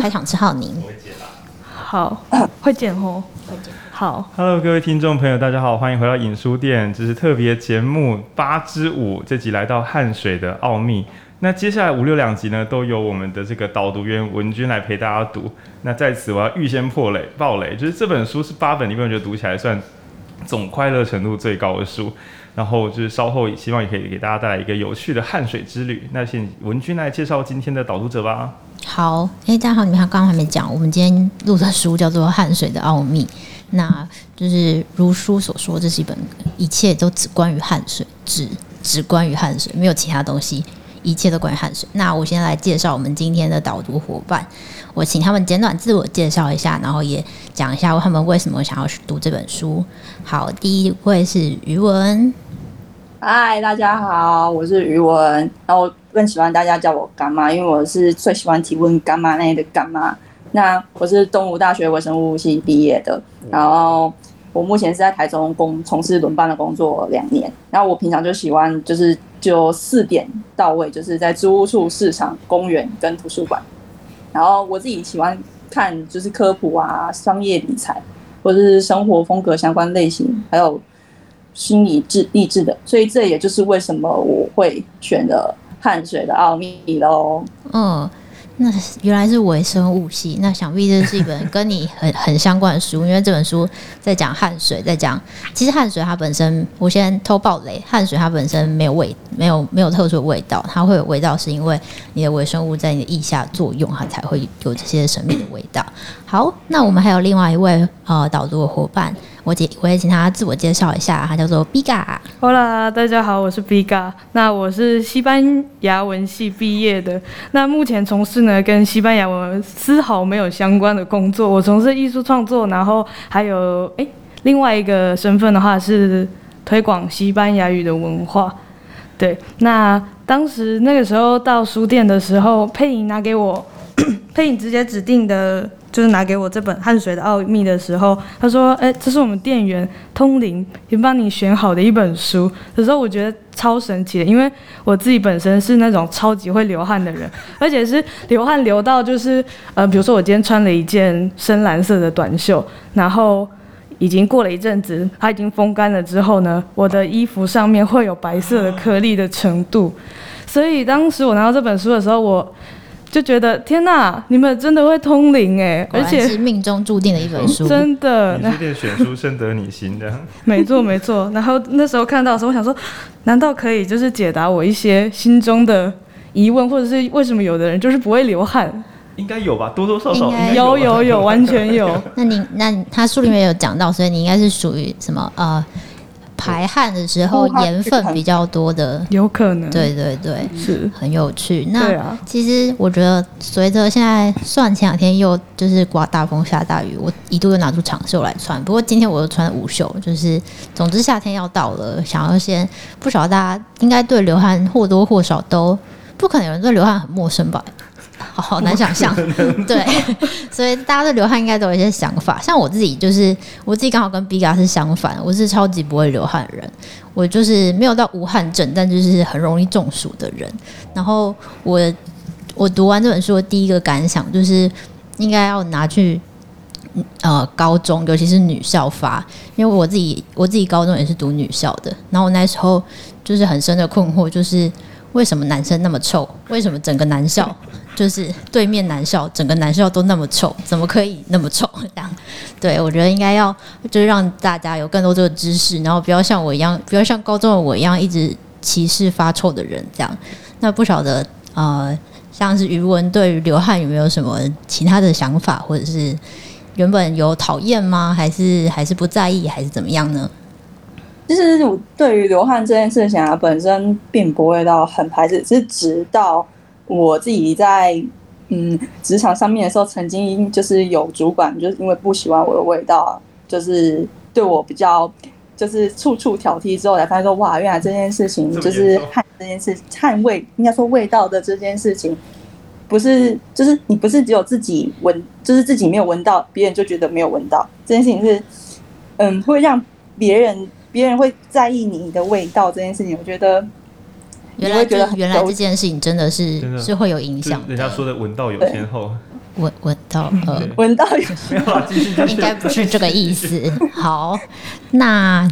开场之后，您好，会剪哦，会剪。好，Hello，各位听众朋友，大家好，欢迎回到影书店，这是特别节目八之五，这集来到汗水的奥秘。那接下来五六两集呢，都由我们的这个导读员文君来陪大家读。那在此我要预先破雷爆雷，就是这本书是八本里面我觉得读起来算总快乐程度最高的书。然后就是稍后希望也可以给大家带来一个有趣的汗水之旅。那请文君来介绍今天的导读者吧。好，哎，大家好，你们刚刚还没讲，我们今天录的书叫做《汗水的奥秘》。那就是如书所说，这是一本一切都只关于汗水，只 只关于汗水，没有其他东西，一切都关于汗水。那我先来介绍我们今天的导读伙伴，我请他们简短自我介绍一下，然后也讲一下他们为什么想要去读这本书。好，第一位是于文，嗨，大家好，我是余文，然后我更喜欢大家叫我干妈，因为我是最喜欢提问干妈那的干妈。那我是东吴大学微生物系毕业的，然后我目前是在台中工从事轮班的工作两年。然后我平常就喜欢就是就四点到位，就是在租屋处、市场、公园跟图书馆。然后我自己喜欢看就是科普啊、商业理财或者是生活风格相关类型，还有心理志励志的。所以这也就是为什么我会选择汗水的奥秘喽。嗯。那原来是微生物系，那想必这是一本跟你很很相关的书，因为这本书在讲汗水，在讲其实汗水它本身，我先偷爆雷，汗水它本身没有味，没有没有特殊的味道，它会有味道是因为你的微生物在你的腋下作用，它才会有这些神秘的味道。好，那我们还有另外一位呃导读的伙伴。我姐，我也请他自我介绍一下，他叫做 Biga。Hola，大家好，我是 Biga。那我是西班牙文系毕业的，那目前从事呢跟西班牙文丝毫没有相关的工作。我从事艺术创作，然后还有诶，另外一个身份的话是推广西班牙语的文化。对，那当时那个时候到书店的时候，佩颖拿给我，佩颖直接指定的。就是拿给我这本《汗水的奥秘》的时候，他说：“哎，这是我们店员通灵已经帮你选好的一本书。”有时候我觉得超神奇的，因为我自己本身是那种超级会流汗的人，而且是流汗流到就是呃，比如说我今天穿了一件深蓝色的短袖，然后已经过了一阵子，它已经风干了之后呢，我的衣服上面会有白色的颗粒的程度。所以当时我拿到这本书的时候，我。就觉得天哪，你们真的会通灵哎，而且是命中注定的一本书，真的。你是店选书深得你心的，没错没错。然后那时候看到的时候，我想说，难道可以就是解答我一些心中的疑问，或者是为什么有的人就是不会流汗？应该有吧，多多少少有有有，完全有。那你那他书里面有讲到，所以你应该是属于什么呃？排汗的时候盐分比较多的，有可能。对对对，是很有趣。那其实我觉得，随着现在算前两天又就是刮大风下大雨，我一度又拿出长袖来穿。不过今天我又穿了无袖，就是总之夏天要到了，想要先不晓得大家应该对流汗或多或少都不可能有人对流汗很陌生吧。好，好难想象，对，所以大家对流汗应该都有一些想法。像我自己，就是我自己刚好跟 Biga 是相反，我是超级不会流汗的人，我就是没有到无汗症，但就是很容易中暑的人。然后我我读完这本书的第一个感想就是，应该要拿去呃高中，尤其是女校发，因为我自己我自己高中也是读女校的，然后我那时候就是很深的困惑，就是。为什么男生那么臭？为什么整个男校就是对面男校，整个男校都那么臭？怎么可以那么臭？这样，对，我觉得应该要就是让大家有更多这个知识，然后不要像我一样，不要像高中的我一样一直歧视发臭的人这样。那不晓得呃，像是于文对于流汗有没有什么其他的想法，或者是原本有讨厌吗？还是还是不在意，还是怎么样呢？其实我对于流汗这件事情啊，本身并不会到很排斥，是直到我自己在嗯职场上面的时候，曾经就是有主管就是因为不喜欢我的味道，就是对我比较就是处处挑剔之后，才发现说哇，原来这件事情就是汗这件事汗味，应该说味道的这件事情，不是就是你不是只有自己闻，就是自己没有闻到，别人就觉得没有闻到，这件事情是嗯会让别人。别人会在意你的味道这件事情，我觉得原来觉得原来这件事情真的是是会有影响。人家说的 “闻道有先后”，闻闻道呃，闻道有，应该不是这个意思。好，那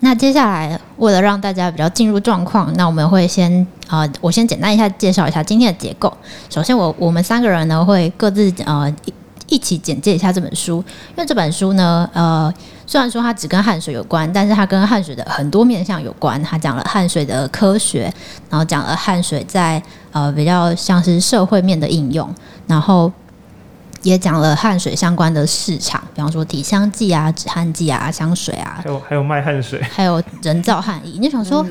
那接下来为了让大家比较进入状况，那我们会先啊、呃，我先简单一下介绍一下今天的结构。首先我，我我们三个人呢会各自呃一一起简介一下这本书，因为这本书呢呃。虽然说它只跟汗水有关，但是它跟汗水的很多面向有关。它讲了汗水的科学，然后讲了汗水在呃比较像是社会面的应用，然后也讲了汗水相关的市场，比方说体香剂啊、止汗剂啊、香水啊，还有还有卖汗水，还有人造汗液。你就想说，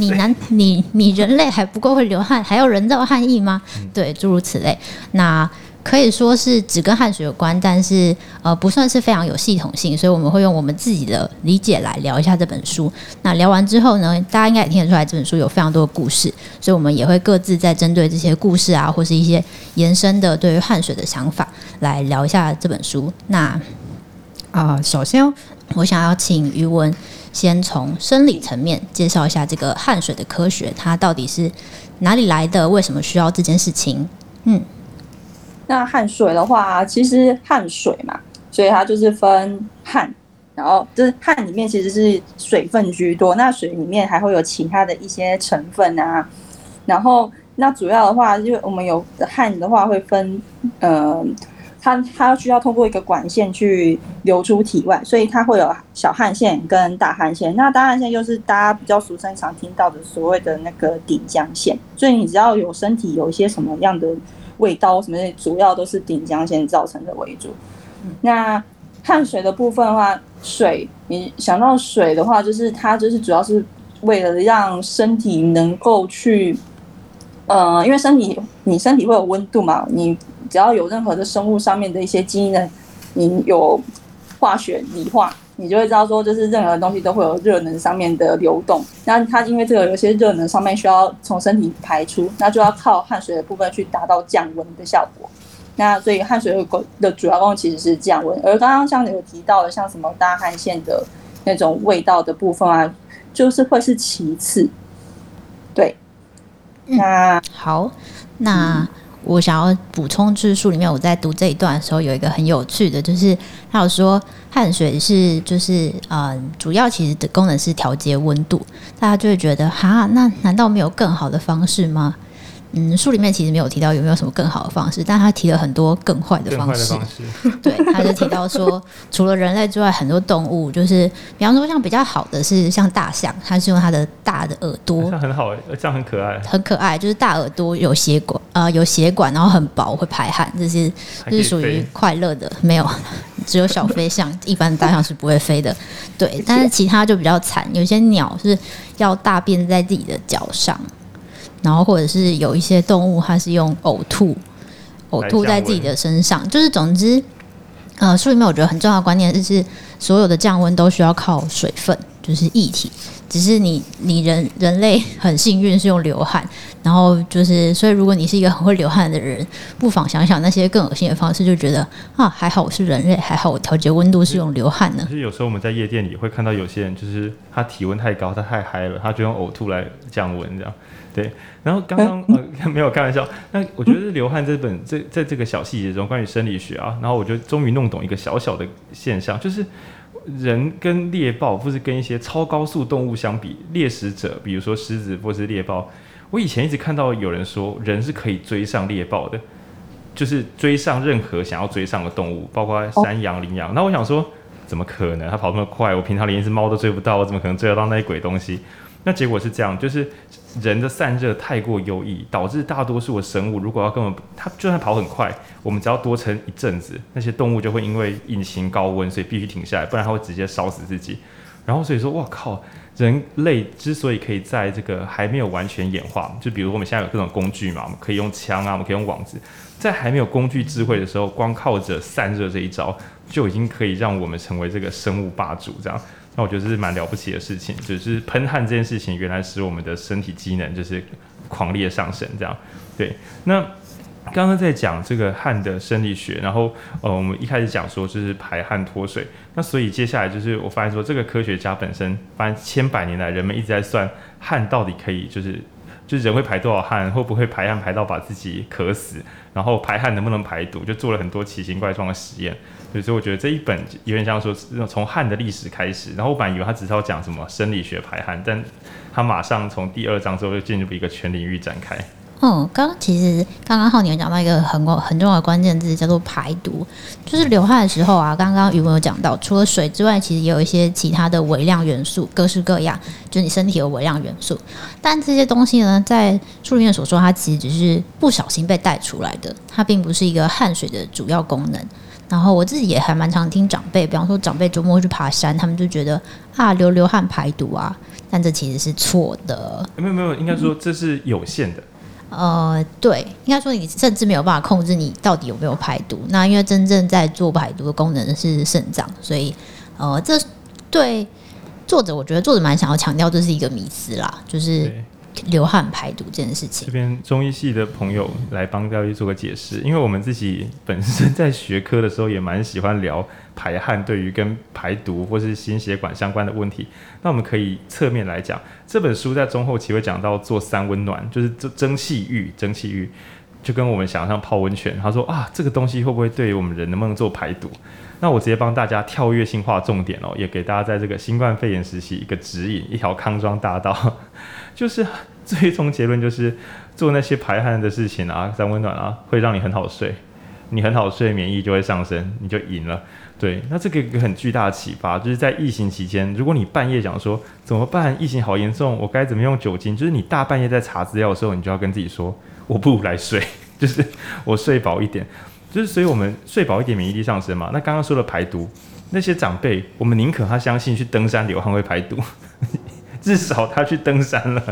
你男你你人类还不够会流汗，还要人造汗液吗？对，诸如此类。那可以说是只跟汗水有关，但是呃不算是非常有系统性，所以我们会用我们自己的理解来聊一下这本书。那聊完之后呢，大家应该也听得出来这本书有非常多的故事，所以我们也会各自在针对这些故事啊，或是一些延伸的对于汗水的想法来聊一下这本书。那啊、呃，首先我想要请余文先从生理层面介绍一下这个汗水的科学，它到底是哪里来的？为什么需要这件事情？嗯。那汗水的话，其实汗水嘛，所以它就是分汗，然后就是汗里面其实是水分居多，那水里面还会有其他的一些成分啊。然后那主要的话，就我们有汗的话会分，呃，它它需要通过一个管线去流出体外，所以它会有小汗腺跟大汗腺。那大汗腺就是大家比较俗称常听到的所谓的那个顶浆腺，所以你只要有身体有一些什么样的。味道什么的，主要都是顶浆腺造成的为主。那汗水的部分的话，水你想到水的话，就是它就是主要是为了让身体能够去，呃，因为身体你身体会有温度嘛，你只要有任何的生物上面的一些基因的，你有化学理化。你就会知道说，就是任何东西都会有热能上面的流动。那它因为这个有些热能上面需要从身体排出，那就要靠汗水的部分去达到降温的效果。那所以汗水的功的主要功能其实是降温。而刚刚像你有提到的，像什么大汗腺的那种味道的部分啊，就是会是其次。对，那、嗯、好，那。我想要补充，就是书里面我在读这一段的时候，有一个很有趣的，就是他有说汗水是就是呃，主要其实的功能是调节温度，大家就会觉得哈，那难道没有更好的方式吗？嗯，书里面其实没有提到有没有什么更好的方式，但他提了很多更坏的方式。方 式对，他就提到说，除了人类之外，很多动物就是，比方说像比较好的是像大象，它是用它的大的耳朵，这样很好，这样很可爱，很可爱，就是大耳朵有血管，呃，有血管，然后很薄，会排汗，这些这是属于快乐的。没有，只有小飞象，一般的大象是不会飞的。对，但是其他就比较惨，有些鸟是要大便在自己的脚上。然后，或者是有一些动物，它是用呕吐，呕吐在自己的身上。就是总之，呃，书里面我觉得很重要的观念就是，所有的降温都需要靠水分，就是液体。只是你你人人类很幸运是用流汗，然后就是，所以如果你是一个很会流汗的人，不妨想想那些更恶心的方式，就觉得啊，还好我是人类，还好我调节温度是用流汗呢。其实有时候我们在夜店里会看到有些人，就是他体温太高，他太嗨了，他就用呕吐来降温这样。对，然后刚刚呃 没有开玩笑，那我觉得流汗这本这在这个小细节中，关于生理学啊，然后我就终于弄懂一个小小的现象，就是人跟猎豹或是跟一些超高速动物相比，猎食者，比如说狮子或是猎豹，我以前一直看到有人说人是可以追上猎豹的，就是追上任何想要追上的动物，包括山羊、羚羊。那我想说，怎么可能？它跑那么快，我平常连一只猫都追不到，我怎么可能追得到那些鬼东西？那结果是这样，就是人的散热太过优异，导致大多数的生物如果要根本它就算跑很快，我们只要多撑一阵子，那些动物就会因为引擎高温，所以必须停下来，不然它会直接烧死自己。然后所以说，哇靠，人类之所以可以在这个还没有完全演化，就比如我们现在有各种工具嘛，我们可以用枪啊，我们可以用网子，在还没有工具智慧的时候，光靠着散热这一招，就已经可以让我们成为这个生物霸主这样。那我觉得这是蛮了不起的事情，就是喷汗这件事情，原来使我们的身体机能就是狂烈上升，这样。对，那刚刚在讲这个汗的生理学，然后呃，我们一开始讲说就是排汗脱水，那所以接下来就是我发现说，这个科学家本身发现千百年来人们一直在算汗到底可以就是就是人会排多少汗，会不会排汗排到把自己渴死，然后排汗能不能排毒，就做了很多奇形怪状的实验。所以我觉得这一本有点像说从汗的历史开始，然后我本来以为他只是要讲什么生理学排汗，但他马上从第二章之后就进入一个全领域展开。嗯，刚刚其实刚刚浩年讲到一个很很重要的关键字，叫做排毒。就是流汗的时候啊，刚刚宇文有讲到，除了水之外，其实也有一些其他的微量元素，各式各样，就是你身体有微量元素。但这些东西呢，在书里面所说，它其实只是不小心被带出来的，它并不是一个汗水的主要功能。然后我自己也还蛮常听长辈，比方说长辈周末去爬山，他们就觉得啊，流流汗排毒啊，但这其实是错的。没有没有，应该说这是有限的。呃，对，应该说你甚至没有办法控制你到底有没有排毒。那因为真正在做排毒的功能是肾脏，所以呃，这对作者我觉得作者蛮想要强调这是一个迷思啦，就是流汗排毒这件事情。这边中医系的朋友来帮大家做个解释，因为我们自己本身在学科的时候也蛮喜欢聊。排汗对于跟排毒或是心血管相关的问题，那我们可以侧面来讲，这本书在中后期会讲到做三温暖，就是蒸蒸汽浴，蒸汽浴就跟我们想象泡温泉。他说啊，这个东西会不会对于我们人能不能做排毒？那我直接帮大家跳跃性化重点哦，也给大家在这个新冠肺炎时期一个指引，一条康庄大道，就是最终结论就是做那些排汗的事情啊，三温暖啊，会让你很好睡，你很好睡，免疫就会上升，你就赢了。对，那这个一个很巨大的启发，就是在疫情期间，如果你半夜讲说怎么办，疫情好严重，我该怎么用酒精？就是你大半夜在查资料的时候，你就要跟自己说，我不如来睡，就是我睡饱一点，就是所以我们睡饱一点，免疫力上升嘛。那刚刚说的排毒，那些长辈，我们宁可他相信去登山流汗会排毒。至少他去登山了，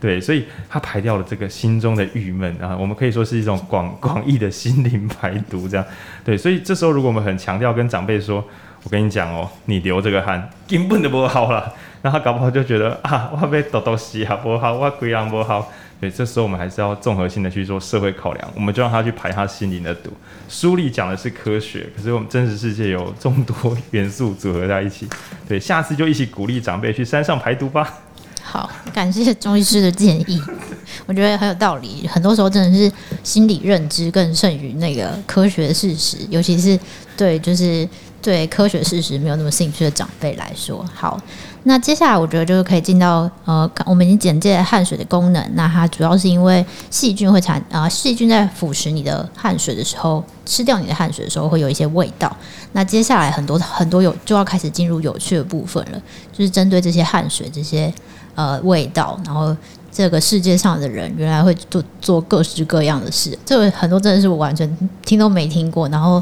对，所以他排掉了这个心中的郁闷啊。我们可以说是一种广广义的心灵排毒，这样，对。所以这时候，如果我们很强调跟长辈说，我跟你讲哦，你流这个汗根本就不好了，那他搞不好就觉得啊，我被抖抖洗啊不好，我鬼样不好。对，这时候我们还是要综合性的去做社会考量，我们就让他去排他心灵的毒。书里讲的是科学，可是我们真实世界有众多元素组合在一起。对，下次就一起鼓励长辈去山上排毒吧。好，感谢中医师的建议，我觉得很有道理。很多时候真的是心理认知更胜于那个科学事实，尤其是对就是对科学事实没有那么兴趣的长辈来说。好。那接下来我觉得就是可以进到呃，我们已经简介汗水的功能。那它主要是因为细菌会产啊，细菌在腐蚀你的汗水的时候，吃掉你的汗水的时候会有一些味道。那接下来很多很多有就要开始进入有趣的部分了，就是针对这些汗水这些呃味道，然后这个世界上的人原来会做做各式各样的事。这个很多真的是我完全听都没听过，然后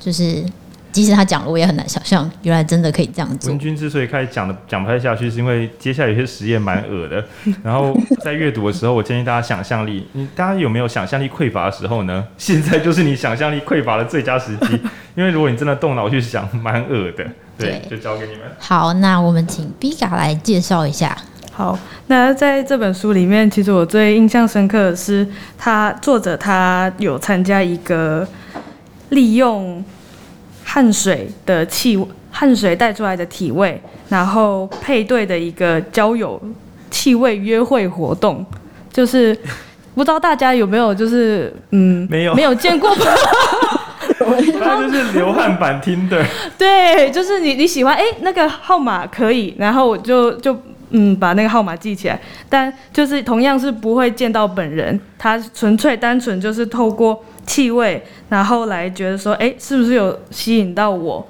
就是。即使他讲了，我也很难想象，原来真的可以这样做。文君之所以开始讲的讲不太下去，是因为接下来有些实验蛮恶的。然后在阅读的时候，我建议大家想象力，你大家有没有想象力匮乏的时候呢？现在就是你想象力匮乏的最佳时机，因为如果你真的动脑去想，蛮恶的。对，对就交给你们。好，那我们请 Biga 来介绍一下。好，那在这本书里面，其实我最印象深刻的是，他作者他有参加一个利用。汗水的气味，汗水带出来的体味，然后配对的一个交友气味约会活动，就是不知道大家有没有就是嗯没有。没有见过，他就是流汗版 Tinder，对，就是你你喜欢哎那个号码可以，然后我就就嗯把那个号码记起来，但就是同样是不会见到本人，他纯粹单纯就是透过。气味，然后来觉得说，哎，是不是有吸引到我？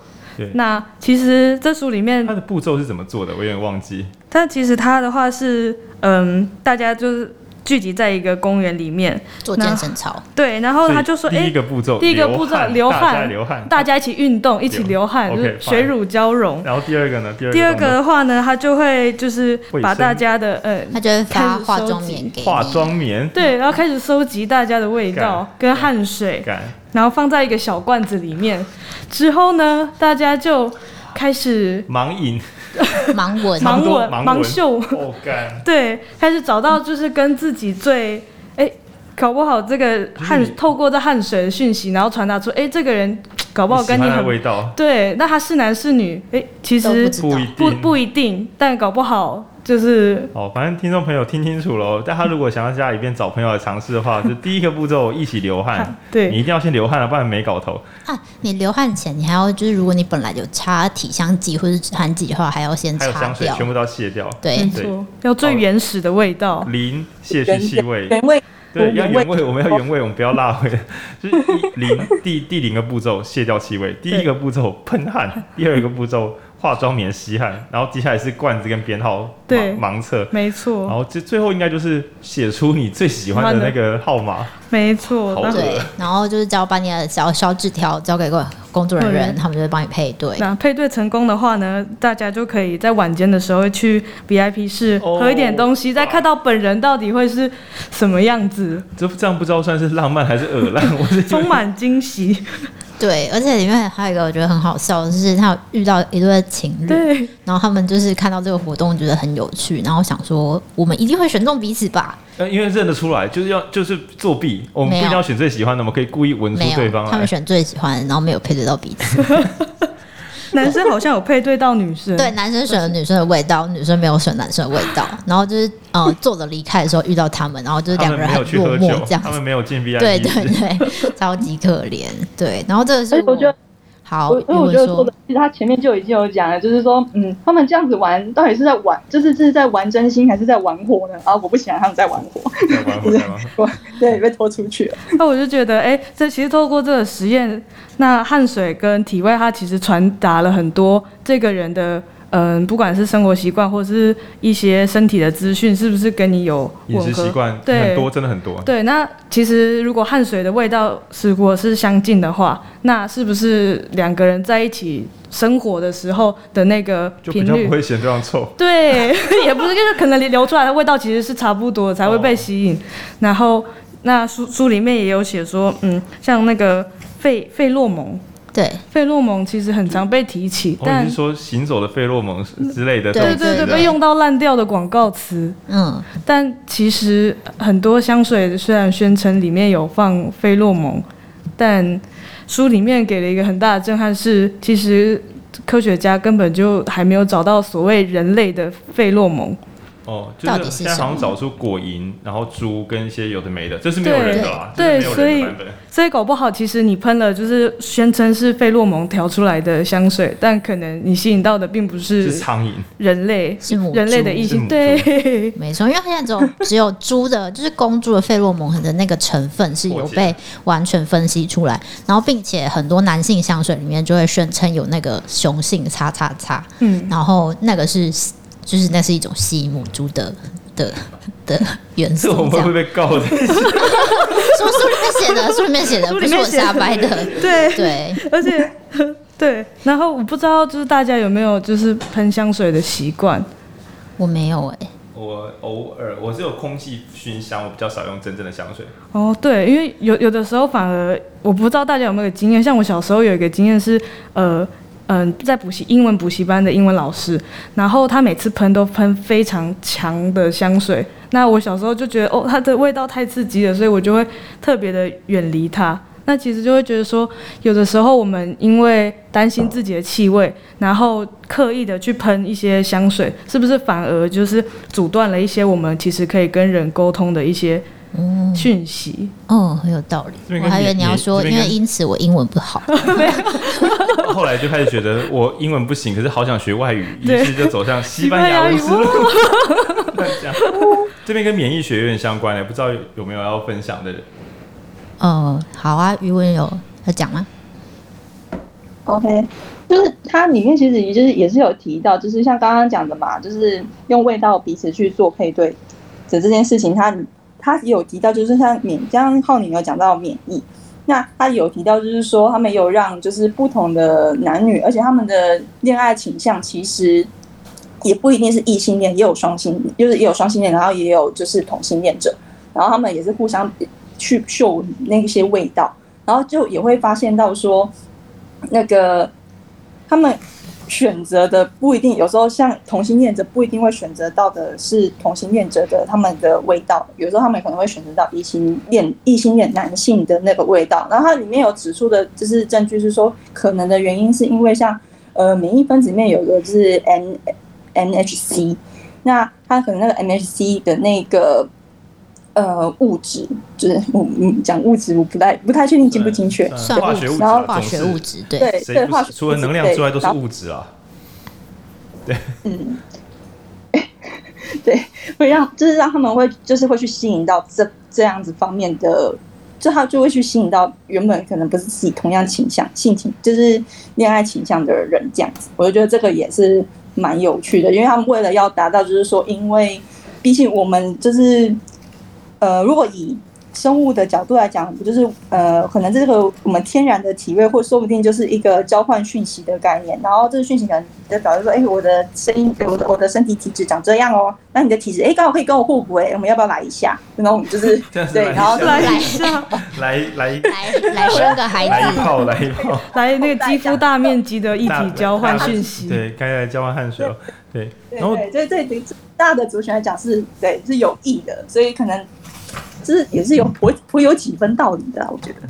那其实这书里面，它的步骤是怎么做的？我有点忘记。但其实它的话是，嗯，大家就是。聚集在一个公园里面做健身操，对，然后他就说：“哎，第一个步骤，第一个步骤流汗，流汗，大家一起运动，一起流汗，就是水乳交融。然后第二个呢？第二个的话呢，他就会就是把大家的呃，他就会发化妆棉给化妆棉，对，然后开始收集大家的味道跟汗水，然后放在一个小罐子里面。之后呢，大家就开始盲饮。” 盲文、盲文、盲秀，哦、对，开始找到就是跟自己最哎、欸，搞不好这个汗透过这汗水的讯息，然后传达出哎、欸，这个人搞不好跟你很你对，那他是男是女哎、欸，其实不不不一定，但搞不好就是哦，反正听众朋友听清楚了。但他如果想要家里边找朋友来尝试的话，就第一个步骤一起流汗。对，你一定要先流汗了，不然没搞头。啊，你流汗前你还要就是，如果你本来有擦体香剂或者止汗剂的话，还要先擦掉。还有香水，全部都要卸掉。对，没错，要最原始的味道，零卸去气味，原味。对，要原味，我们要原味，我们不要辣味。就是零第第零个步骤卸掉气味，第一个步骤喷汗，第二个步骤。化妆棉吸汗，然后接下来是罐子跟编号对盲测，没错。然后这最后应该就是写出你最喜欢的那个号码，没错。对，然后就是只要把你的小小纸条交给个工作人员，他们就会帮你配对。那配对成功的话呢，大家就可以在晚间的时候去 VIP 室喝一点东西，再看到本人到底会是什么样子。这这样不知道算是浪漫还是恶烂？我是充满惊喜。对，而且里面还有一个我觉得很好笑，就是他遇到一对情侣，然后他们就是看到这个活动觉得很有趣，然后想说我们一定会选中彼此吧？呃，因为认得出来，就是要就是作弊，我们不一定要选最喜欢的，我们可以故意闻出对方来。他们选最喜欢，然后没有配对到彼此。男生好像有配对到女生，对，男生选了女生的味道，女生没有选男生的味道。然后就是呃，坐着离开的时候遇到他们，然后就是两个人很落寞这样。他们没有进 VIP，对对对，超级可怜。对，然后这个是我觉得。好，因为我觉得说的，其实他前面就已经有讲了，就是说，嗯，他们这样子玩，到底是在玩，就是这是在玩真心，还是在玩火呢？啊，我不喜欢他们在玩火，对，被拖出去了。那我就觉得，哎、欸，这其实透过这个实验，那汗水跟体味，它其实传达了很多这个人的。嗯，不管是生活习惯或是一些身体的资讯，是不是跟你有饮食习惯？对，很多，真的很多。对，那其实如果汗水的味道如果是相近的话，那是不是两个人在一起生活的时候的那个频率就不会嫌这样臭？对，也不是，就是可能你流出来的味道其实是差不多的才会被吸引。哦、然后，那书书里面也有写说，嗯，像那个费费洛蒙。对，费洛蒙其实很常被提起，哦、但是说行走的费洛蒙之类的，对对对，被用到烂掉的广告词。嗯，但其实很多香水虽然宣称里面有放费洛蒙，但书里面给了一个很大的震撼是，其实科学家根本就还没有找到所谓人类的费洛蒙。哦，就是现在好像找出果蝇，然后猪跟一些有的没的，这是没有人的啦。对，对，所以所以搞不好，其实你喷了就是宣称是费洛蒙调出来的香水，但可能你吸引到的并不是苍蝇，人类是母人类的异性。对，没错，因为现在只有只有猪的，就是公猪的费洛蒙的那个成分是有被完全分析出来，然后并且很多男性香水里面就会宣称有那个雄性叉叉叉，嗯，然后那个是。就是那是一种吸引母猪的的的元素。这我们会不会被告的？书书里面写的，书里面写的，不是我瞎掰的。对对，而且 对，然后我不知道，就是大家有没有就是喷香水的习惯？我没有哎、欸，我偶尔我是有空气熏香，我比较少用真正的香水。哦，对，因为有有的时候反而我不知道大家有没有经验，像我小时候有一个经验是呃。嗯，在补习英文补习班的英文老师，然后他每次喷都喷非常强的香水。那我小时候就觉得，哦，它的味道太刺激了，所以我就会特别的远离它。那其实就会觉得说，有的时候我们因为担心自己的气味，然后刻意的去喷一些香水，是不是反而就是阻断了一些我们其实可以跟人沟通的一些讯息？哦，很有道理。我还以为你要说，因为因此我英文不好。后来就开始觉得我英文不行，可是好想学外语，于是就走向西班牙文之路。这边跟免疫学有点相关的，不知道有没有要分享的人？哦，好啊，余文有要讲吗？OK，就是它里面其实也就是也是有提到，就是像刚刚讲的嘛，就是用味道彼此去做配对的这件事情，它他有提到，就是像免，刚刚浩宁有讲到免疫。那他有提到，就是说他们有让就是不同的男女，而且他们的恋爱倾向其实也不一定是异性恋，也有双性，就是也有双性恋，然后也有就是同性恋者，然后他们也是互相去嗅那些味道，然后就也会发现到说那个他们。选择的不一定，有时候像同性恋者不一定会选择到的是同性恋者的他们的味道，有时候他们可能会选择到异性恋异性恋男性的那个味道。然后它里面有指出的就是证据是说，可能的原因是因为像呃免疫分子里面有一个就是 N NHC，那它可能那个 MHC 的那个呃物质，就是我嗯讲物质，我不太不太确定精不精确，算化学物质，然后化学物质，对对对，化学除了能量之外都是物质啊。对，嗯，对，会让就是让他们会就是会去吸引到这这样子方面的。就他就会去吸引到原本可能不是自己同样倾向性情，就是恋爱倾向的人这样子，我就觉得这个也是蛮有趣的，因为他们为了要达到，就是说，因为毕竟我们就是呃，如果以生物的角度来讲，不就是呃，可能这个我们天然的体位，或说不定就是一个交换讯息的概念。然后这个讯息可能就表示说，哎、欸，我的声音，我的我的身体体质长这样哦。那你的体质，哎、欸，刚好可以跟我互补，哎，我们要不要来一下？然后我们就是 对，然后来一下，来来来来生个孩子，来一炮，来一炮，来那个肌肤大面积的一体交换讯息，对，该来交换汗水哦，对，然后对对对，大的族群来讲是对是有益的，所以可能。这也是有颇颇有几分道理的，我觉得。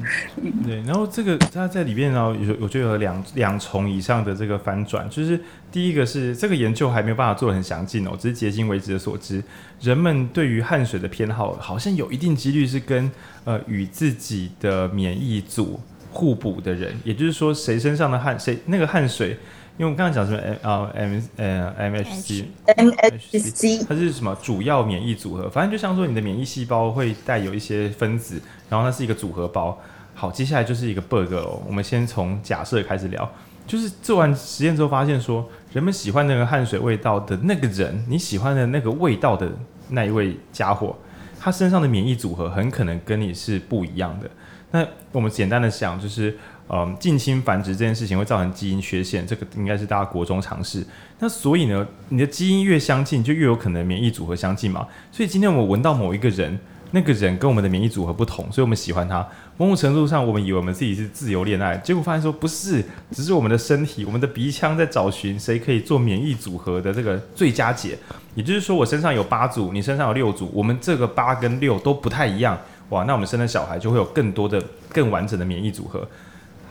对，然后这个它在里面呢，有我觉得有两两重以上的这个反转，就是第一个是这个研究还没有办法做得很详尽哦，只是迄今为止的所知，人们对于汗水的偏好好像有一定几率是跟呃与自己的免疫组互补的人，也就是说谁身上的汗谁那个汗水。因为我刚刚讲什么 M 啊 M 呃 M H C M H C 它是什么主要免疫组合？反正就像说你的免疫细胞会带有一些分子，然后它是一个组合包。好，接下来就是一个 bug 哦。我们先从假设开始聊，就是做完实验之后发现说，人们喜欢那个汗水味道的那个人，你喜欢的那个味道的那一位家伙，他身上的免疫组合很可能跟你是不一样的。那我们简单的想就是。嗯，近亲繁殖这件事情会造成基因缺陷，这个应该是大家国中常识。那所以呢，你的基因越相近，就越有可能免疫组合相近嘛。所以今天我们闻到某一个人，那个人跟我们的免疫组合不同，所以我们喜欢他。某种程度上，我们以为我们自己是自由恋爱，结果发现说不是，只是我们的身体、我们的鼻腔在找寻谁可以做免疫组合的这个最佳解。也就是说，我身上有八组，你身上有六组，我们这个八跟六都不太一样，哇，那我们生的小孩就会有更多的、更完整的免疫组合。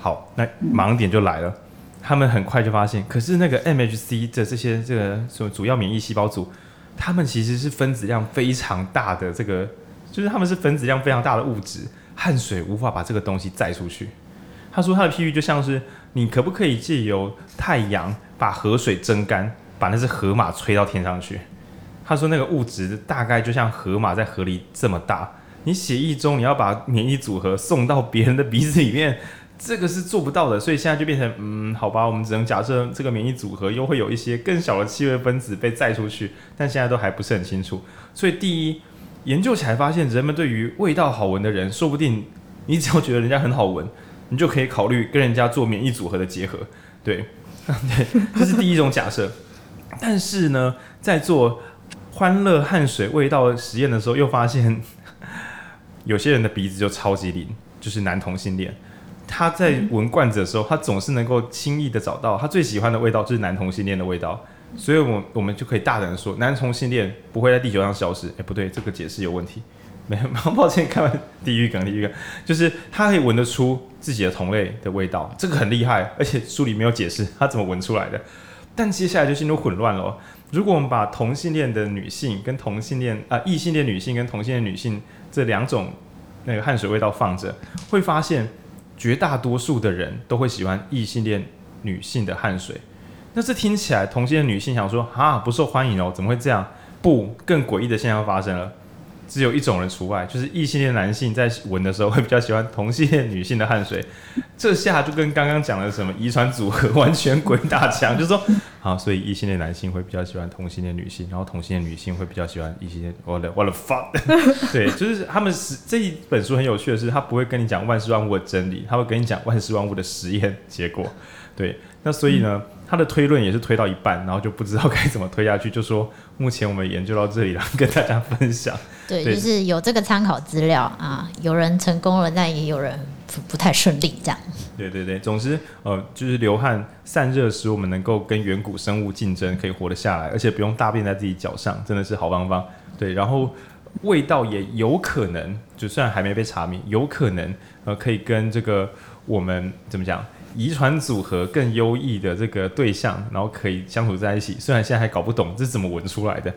好，那盲点就来了。他们很快就发现，可是那个 MHC 的这些这个什么主要免疫细胞组，他们其实是分子量非常大的这个，就是他们是分子量非常大的物质，汗水无法把这个东西载出去。他说他的譬喻就像是，你可不可以借由太阳把河水蒸干，把那只河马吹到天上去？他说那个物质大概就像河马在河里这么大，你血液中你要把免疫组合送到别人的鼻子里面。这个是做不到的，所以现在就变成，嗯，好吧，我们只能假设这个免疫组合又会有一些更小的气味分子被载出去，但现在都还不是很清楚。所以第一，研究起来发现，人们对于味道好闻的人，说不定你只要觉得人家很好闻，你就可以考虑跟人家做免疫组合的结合。对，对，这是第一种假设。但是呢，在做欢乐汗水味道实验的时候，又发现有些人的鼻子就超级灵，就是男同性恋。他在闻罐子的时候，他总是能够轻易的找到他最喜欢的味道，就是男同性恋的味道。所以，我我们就可以大胆的说，男同性恋不会在地球上消失。哎，不对，这个解释有问题。没有，抱歉，开完地狱梗，地狱梗，就是他可以闻得出自己的同类的味道，这个很厉害。而且书里没有解释他怎么闻出来的。但接下来就进入混乱了。如果我们把同性恋的女性跟同性恋啊异性恋女性跟同性恋女性这两种那个汗水味道放着，会发现。绝大多数的人都会喜欢异性恋女性的汗水，那这听起来同性恋女性想说啊，不受欢迎哦，怎么会这样？不，更诡异的现象发生了，只有一种人除外，就是异性恋男性在闻的时候会比较喜欢同性恋女性的汗水，这下就跟刚刚讲的什么遗传组合完全 鬼打墙，就是说。好，所以异性恋男性会比较喜欢同性恋女性，然后同性恋女性会比较喜欢异性恋。我的我的 fuck，对，就是他们是这一本书很有趣的是，他不会跟你讲万事万物的真理，他会跟你讲万事万物的实验结果。对，那所以呢，嗯、他的推论也是推到一半，然后就不知道 该怎么推下去，就说目前我们研究到这里了，跟大家分享。对，对就是有这个参考资料啊，有人成功了，但也有人不不太顺利，这样。对对对，总之，呃，就是流汗散热使我们能够跟远古生物竞争，可以活得下来，而且不用大便在自己脚上，真的是好方法。对，然后味道也有可能，就虽然还没被查明，有可能呃可以跟这个我们怎么讲，遗传组合更优异的这个对象，然后可以相处在一起。虽然现在还搞不懂这是怎么闻出来的。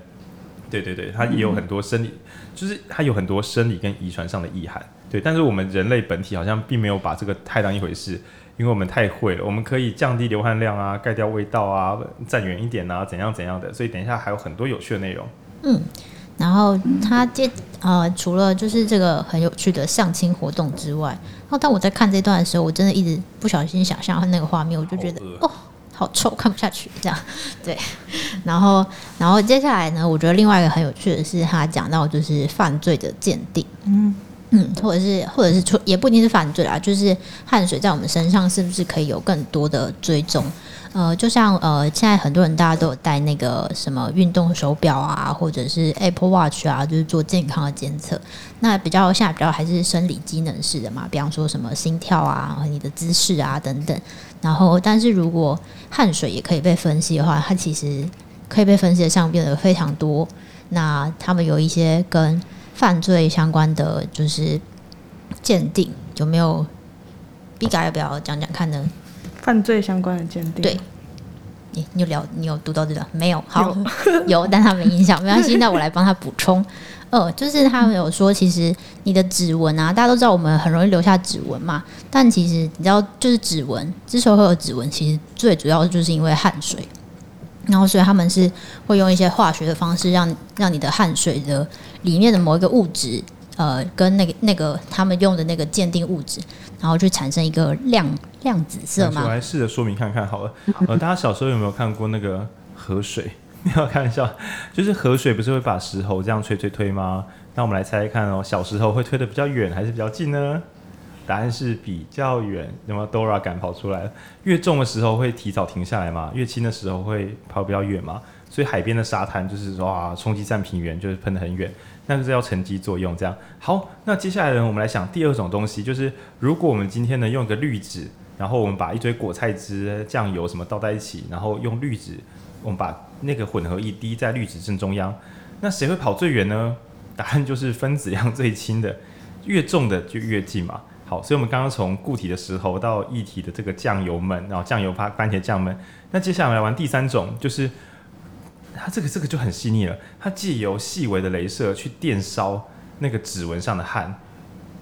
对对对，它也有很多生理，嗯、就是它有很多生理跟遗传上的意涵。对，但是我们人类本体好像并没有把这个太当一回事，因为我们太会了，我们可以降低流汗量啊，盖掉味道啊，站远一点啊，怎样怎样的。所以等一下还有很多有趣的内容。嗯，然后他接呃，除了就是这个很有趣的相亲活动之外，然后当我在看这段的时候，我真的一直不小心想象那个画面，我就觉得哦。好臭，看不下去，这样 对。然后，然后接下来呢？我觉得另外一个很有趣的是，他讲到就是犯罪的鉴定，嗯嗯，或者是或者是出，也不一定是犯罪啊，就是汗水在我们身上是不是可以有更多的追踪？呃，就像呃，现在很多人大家都有戴那个什么运动手表啊，或者是 Apple Watch 啊，就是做健康的监测。那比较现在比较还是生理机能式的嘛，比方说什么心跳啊、你的姿势啊等等。然后，但是如果汗水也可以被分析的话，它其实可以被分析的项变得非常多。那他们有一些跟犯罪相关的就是鉴定，有没有？Biga 要不要讲讲看呢？犯罪相关的鉴定，对，你你有聊，你有读到这个没有？好，有，有，但他没印象，没关系，那我来帮他补充。呃，就是他们有说，其实你的指纹啊，大家都知道我们很容易留下指纹嘛。但其实你知道，就是指纹之所以会有指纹，其实最主要就是因为汗水。然后，所以他们是会用一些化学的方式让，让让你的汗水的里面的某一个物质，呃，跟那个那个他们用的那个鉴定物质，然后去产生一个亮亮紫色嘛。我来试着说明看看好了。呃，大家小时候有没有看过那个河水？不要开玩笑，就是河水不是会把石头这样推推推吗？那我们来猜猜看哦，小石头会推得比较远还是比较近呢？答案是比较远。那么 Dora 敢跑出来？越重的时候会提早停下来嘛？越轻的时候会跑比较远嘛？所以海边的沙滩就是说啊，冲击站平原就是喷得很远，那就是要沉积作用这样。好，那接下来呢，我们来想第二种东西，就是如果我们今天呢用一个滤纸，然后我们把一堆果菜汁、酱油什么倒在一起，然后用滤纸。我们把那个混合液滴在滤纸正中央，那谁会跑最远呢？答案就是分子量最轻的，越重的就越近嘛。好，所以我们刚刚从固体的石头到液体的这个酱油们，然后酱油趴番茄酱们，那接下来玩第三种，就是它这个这个就很细腻了，它借由细微的镭射去电烧那个指纹上的汗，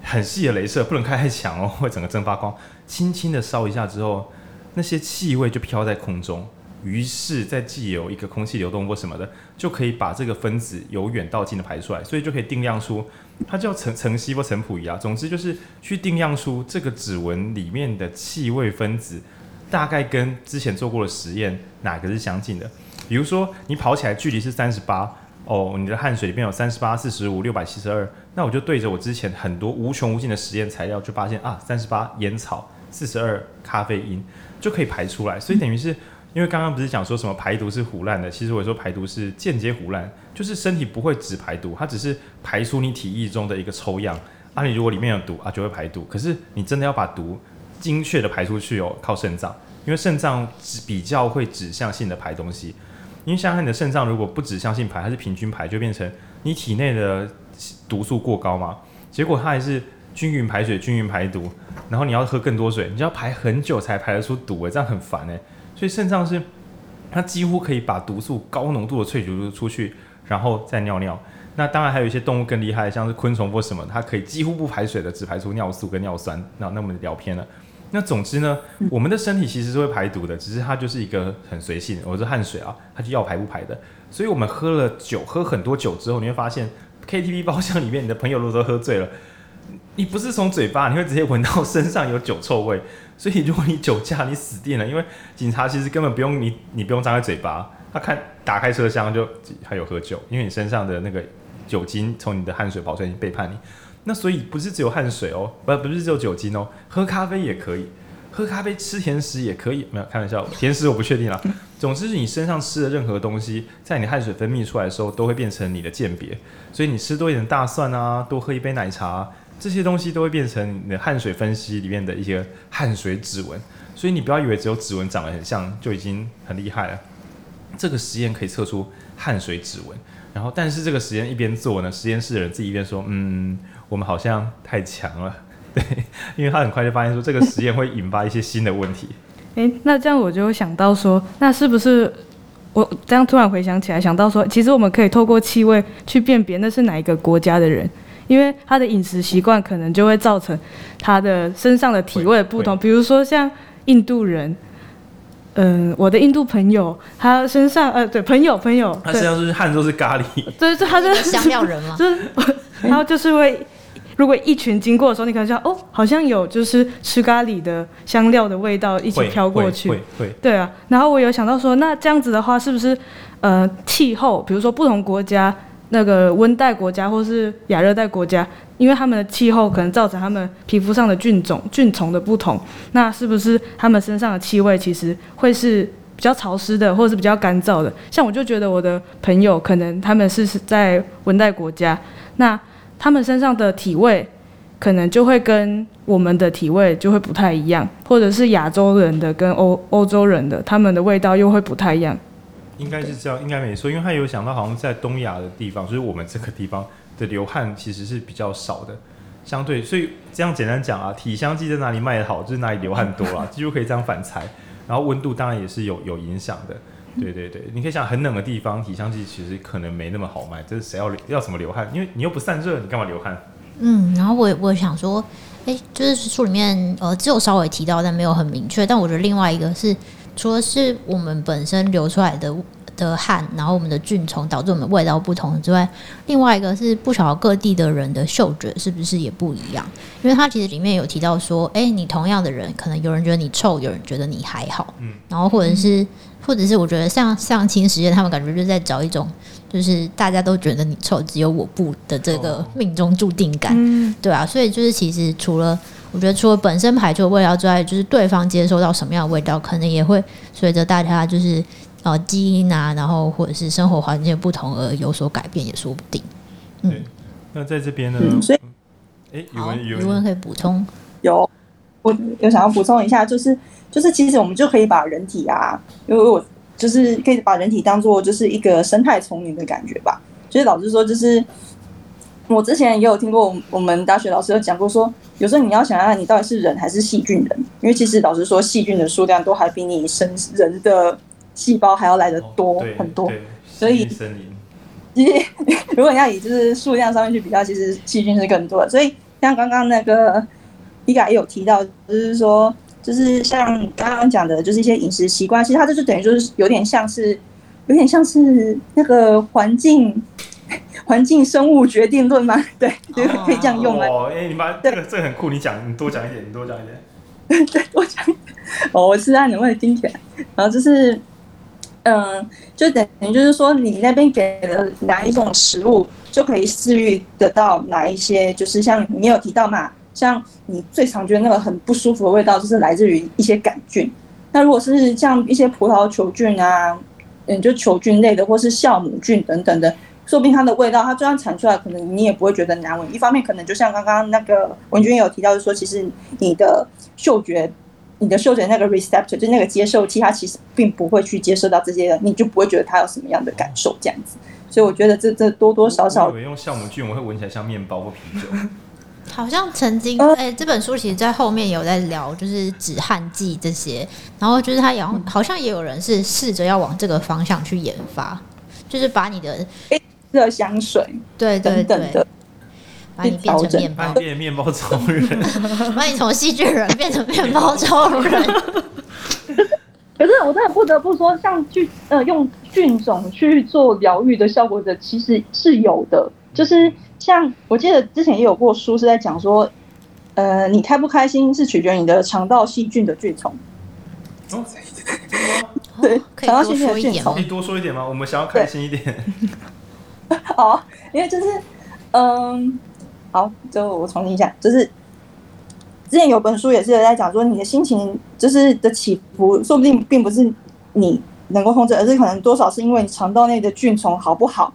很细的镭射不能开太强哦，会整个蒸发光，轻轻的烧一下之后，那些气味就飘在空中。于是，再借由一个空气流动或什么的，就可以把这个分子由远到近的排出来，所以就可以定量出它叫层层析或层谱仪啊。总之就是去定量出这个指纹里面的气味分子，大概跟之前做过的实验哪个是相近的。比如说，你跑起来距离是三十八，哦，你的汗水里面有三十八、四十五、六百七十二，那我就对着我之前很多无穷无尽的实验材料，就发现啊，三十八烟草，四十二咖啡因，就可以排出来。所以等于是。因为刚刚不是讲说什么排毒是胡烂的，其实我说排毒是间接胡烂，就是身体不会只排毒，它只是排出你体液中的一个抽样。啊，你如果里面有毒啊，就会排毒。可是你真的要把毒精确的排出去哦，靠肾脏，因为肾脏比较会指向性的排东西。因为想想你的肾脏如果不指向性排，它是平均排，就变成你体内的毒素过高嘛。结果它还是均匀排水、均匀排毒，然后你要喝更多水，你就要排很久才排得出毒，诶，这样很烦诶。所以肾脏是，它几乎可以把毒素高浓度的萃取出去，然后再尿尿。那当然还有一些动物更厉害，像是昆虫或什么，它可以几乎不排水的，只排出尿素跟尿酸。那那我们聊偏了。那总之呢，我们的身体其实是会排毒的，只是它就是一个很随性。我是汗水啊，它就要排不排的。所以我们喝了酒，喝很多酒之后，你会发现 KTV 包厢里面你的朋友如果都喝醉了，你不是从嘴巴，你会直接闻到身上有酒臭味。所以，如果你酒驾，你死定了。因为警察其实根本不用你，你不用张开嘴巴，他看打开车厢就还有喝酒，因为你身上的那个酒精从你的汗水跑出来，已经背叛你。那所以不是只有汗水哦，不不是只有酒精哦，喝咖啡也可以，喝咖啡吃甜食也可以。没有开玩笑，甜食我不确定啦。总之是你身上吃的任何东西，在你汗水分泌出来的时候，都会变成你的鉴别。所以你吃多一点大蒜啊，多喝一杯奶茶。这些东西都会变成你的汗水分析里面的一些汗水指纹，所以你不要以为只有指纹长得很像就已经很厉害了。这个实验可以测出汗水指纹，然后但是这个实验一边做呢，实验室的人自己一边说，嗯，我们好像太强了，对，因为他很快就发现说这个实验会引发一些新的问题。诶，那这样我就会想到说，那是不是我这样突然回想起来，想到说，其实我们可以透过气味去辨别那是哪一个国家的人，因为他的饮食习惯可能就会造成他的身上的体味不同。比如说像印度人，嗯、呃，我的印度朋友，他身上呃，对，朋友朋友，他身上是汗都是咖喱，对，就他是香料人嘛，就是，然后就是会。如果一群经过的时候，你可能想哦，好像有就是吃咖喱的香料的味道一起飘过去，会会，会对啊。然后我有想到说，那这样子的话，是不是呃气候，比如说不同国家那个温带国家或是亚热带国家，因为他们的气候可能造成他们皮肤上的菌种菌虫的不同，那是不是他们身上的气味其实会是比较潮湿的，或者是比较干燥的？像我就觉得我的朋友可能他们是在温带国家，那。他们身上的体味，可能就会跟我们的体味就会不太一样，或者是亚洲人的跟欧欧洲人的，他们的味道又会不太一样。应该是这样，应该没错，因为他有想到，好像在东亚的地方，就是我们这个地方的流汗其实是比较少的，相对，所以这样简单讲啊，体香剂在哪里卖的好，就是哪里流汗多啊，几乎可以这样反猜。然后温度当然也是有有影响的。对对对，你可以想很冷的地方，体香剂其实可能没那么好卖。这是谁要要什么流汗？因为你又不散热，你干嘛流汗？嗯，然后我我想说，哎，就是书里面呃只有稍微提到，但没有很明确。但我觉得另外一个是，除了是我们本身流出来的的汗，然后我们的菌虫导致我们味道不同之外，另外一个是不晓得各地的人的嗅觉是不是也不一样？因为它其实里面有提到说，哎，你同样的人，可能有人觉得你臭，有人觉得你还好，嗯，然后或者是。嗯或者是我觉得像相亲实验，他们感觉就是在找一种，就是大家都觉得你臭，只有我不的这个命中注定感，哦、对啊，所以就是其实除了我觉得除了本身排出的味道之外，就是对方接收到什么样的味道，可能也会随着大家就是呃基因啊，然后或者是生活环境不同而有所改变，也说不定。嗯，那在这边呢？嗯、所以，哎，语文语文可以补充？有，我有想要补充一下，就是。就是其实我们就可以把人体啊，因为我就是可以把人体当做就是一个生态丛林的感觉吧。所以老实说，就是我之前也有听过，我们大学老师有讲过说，有时候你要想想你到底是人还是细菌人，因为其实老师说细菌的数量都还比你生人的细胞还要来的多很多。所以，其实如果你要以就是数量上面去比较，其实细菌是更多的。所以像刚刚那个伊嘎也有提到，就是说。就是像刚刚讲的，就是一些饮食习惯，其实它就是等于就是有点像是，有点像是那个环境环境生物决定论吗？对，就可以这样用吗？哦，哎、欸，你把这个这个很酷，你讲，你多讲一点，你多讲一点。对，多讲。哦，我是按你会听起来，然后就是，嗯，就等于就是说，你那边给了哪一种食物，就可以治愈得到哪一些，就是像你有提到嘛。像你最常觉得那个很不舒服的味道，就是来自于一些杆菌。那如果是像一些葡萄球菌啊，嗯，就球菌类的，或是酵母菌等等的，说不定它的味道，它就算产出来，可能你也不会觉得难闻。一方面，可能就像刚刚那个文君有提到，就是说其实你的嗅觉，你的嗅觉那个 receptor，就那个接受器，它其实并不会去接受到这些，你就不会觉得它有什么样的感受这样子。所以我觉得这这多多少少，我以为用酵母菌，我会闻起来像面包或啤酒。好像曾经哎、欸，这本书其实在后面有在聊，就是止汗剂这些，然后就是他也好像也有人是试着要往这个方向去研发，就是把你的热香水，对对对，把你变成面包，变面包超人，把你从细菌人变成面包超人。可是我真的不得不说，像去呃用菌种去做疗愈的效果的，其实是有的，就是。像我记得之前也有过书是在讲说，呃，你开不开心是取决于你的肠道细菌的菌虫。哦，对，肠道细菌的菌丛。可以多说一点吗？我们想要开心一点。好，因为就是，嗯，好，就我重新讲，就是之前有本书也是在讲说，你的心情就是的起伏，说不定并不是你能够控制，而是可能多少是因为你肠道内的菌虫好不好。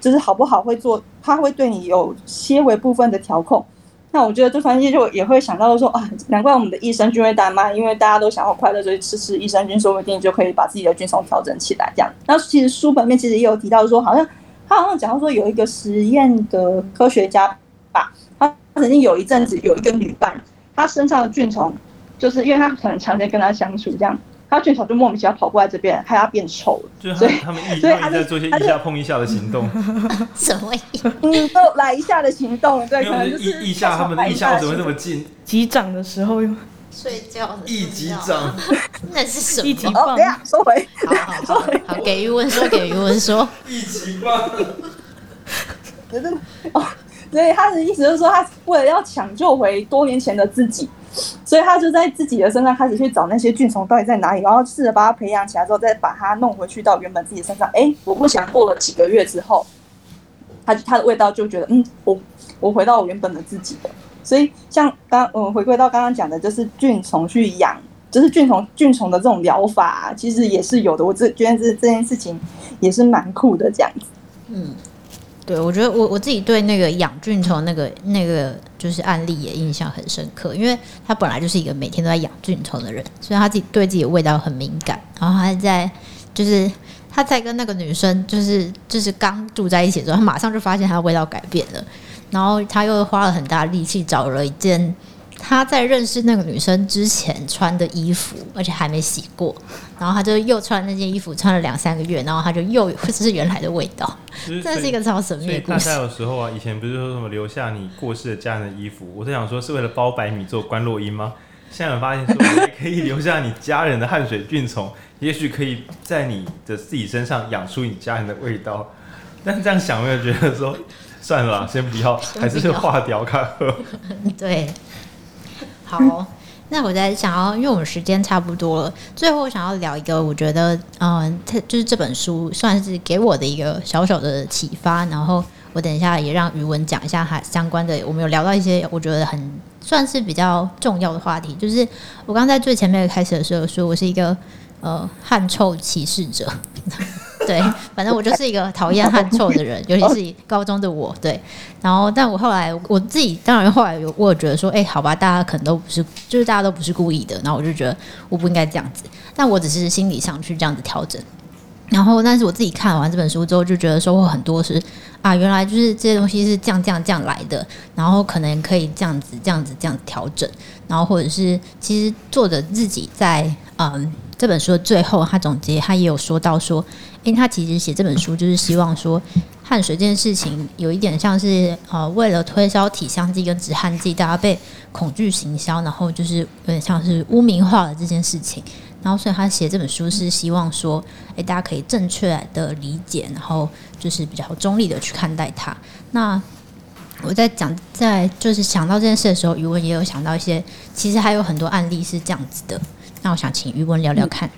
就是好不好会做，它会对你有些微部分的调控。那我觉得这方面就也会想到说啊，难怪我们的益生菌会大卖，因为大家都想要快乐，所以吃吃益生菌说不定就可以把自己的菌丛调整起来。这样，那其实书本面其实也有提到说，好像他好像讲到说有一个实验的科学家吧，他曾经有一阵子有一个女伴，她身上的菌丛就是因为她可能常年跟她相处这样，他菌虫就莫名其妙跑过来这边，害他变臭了。就是他们一，所以他在做一些一下碰一下的行动。什么意思？嗯，都来一下的行动，对，可能就是一下，他们的一下怎么会那么近？击掌的时候又 睡觉的一击掌，那是什么？一击棒。等下收回，好好好，好，给余文说，给余文说，一击棒。真的哦，所以他的意思就是说，他为了要抢救回多年前的自己。所以他就在自己的身上开始去找那些菌虫到底在哪里，然后试着把它培养起来之后，再把它弄回去到原本自己身上。哎，我不想过了几个月之后，它它的味道就觉得，嗯，我我回到我原本的自己的。所以像刚我们回归到刚刚讲的，就是菌虫去养，就是菌虫菌虫的这种疗法，其实也是有的。我这觉得这这件事情也是蛮酷的，这样子。嗯。对，我觉得我我自己对那个养菌虫那个那个就是案例也印象很深刻，因为他本来就是一个每天都在养菌虫的人，所以他自己对自己的味道很敏感。然后还在就是他在跟那个女生就是就是刚住在一起的时候，他马上就发现他的味道改变了，然后他又花了很大力气找了一间。他在认识那个女生之前穿的衣服，而且还没洗过，然后他就又穿那件衣服，穿了两三个月，然后他就又这是原来的味道，这是一个超神秘的故事。大家有时候啊，以前不是说什么留下你过世的家人的衣服，我在想说是为了包白米做关洛音吗？现在有发现说也可以留下你家人的汗水菌虫，也许可以在你的自己身上养出你家人的味道。但这样想，我也觉得说算了啦，先不要，还是化掉看。对。好，那我在想要，因为我们时间差不多了，最后我想要聊一个，我觉得，嗯，它就是这本书算是给我的一个小小的启发。然后我等一下也让余文讲一下它相关的，我们有聊到一些我觉得很算是比较重要的话题。就是我刚在最前面开始的时候说，我是一个呃汗臭歧视者。对，反正我就是一个讨厌汗臭的人，尤其是高中的我。对，然后，但我后来我自己，当然后来有我觉得说，哎，好吧，大家可能都不是，就是大家都不是故意的。然后我就觉得我不应该这样子，但我只是心理上去这样子调整。然后，但是我自己看完这本书之后，就觉得收获很多是，是啊，原来就是这些东西是这样这样这样来的，然后可能可以这样子这样子这样调整，然后或者是其实作者自己在嗯。这本书的最后，他总结，他也有说到说，因为他其实写这本书就是希望说，汗水这件事情有一点像是呃，为了推销体香剂跟止汗剂，大家被恐惧行销，然后就是有点像是污名化了这件事情。然后所以他写这本书是希望说，诶，大家可以正确的理解，然后就是比较中立的去看待它。那我在讲，在就是想到这件事的时候，余文也有想到一些，其实还有很多案例是这样子的。那我想请余文聊聊看。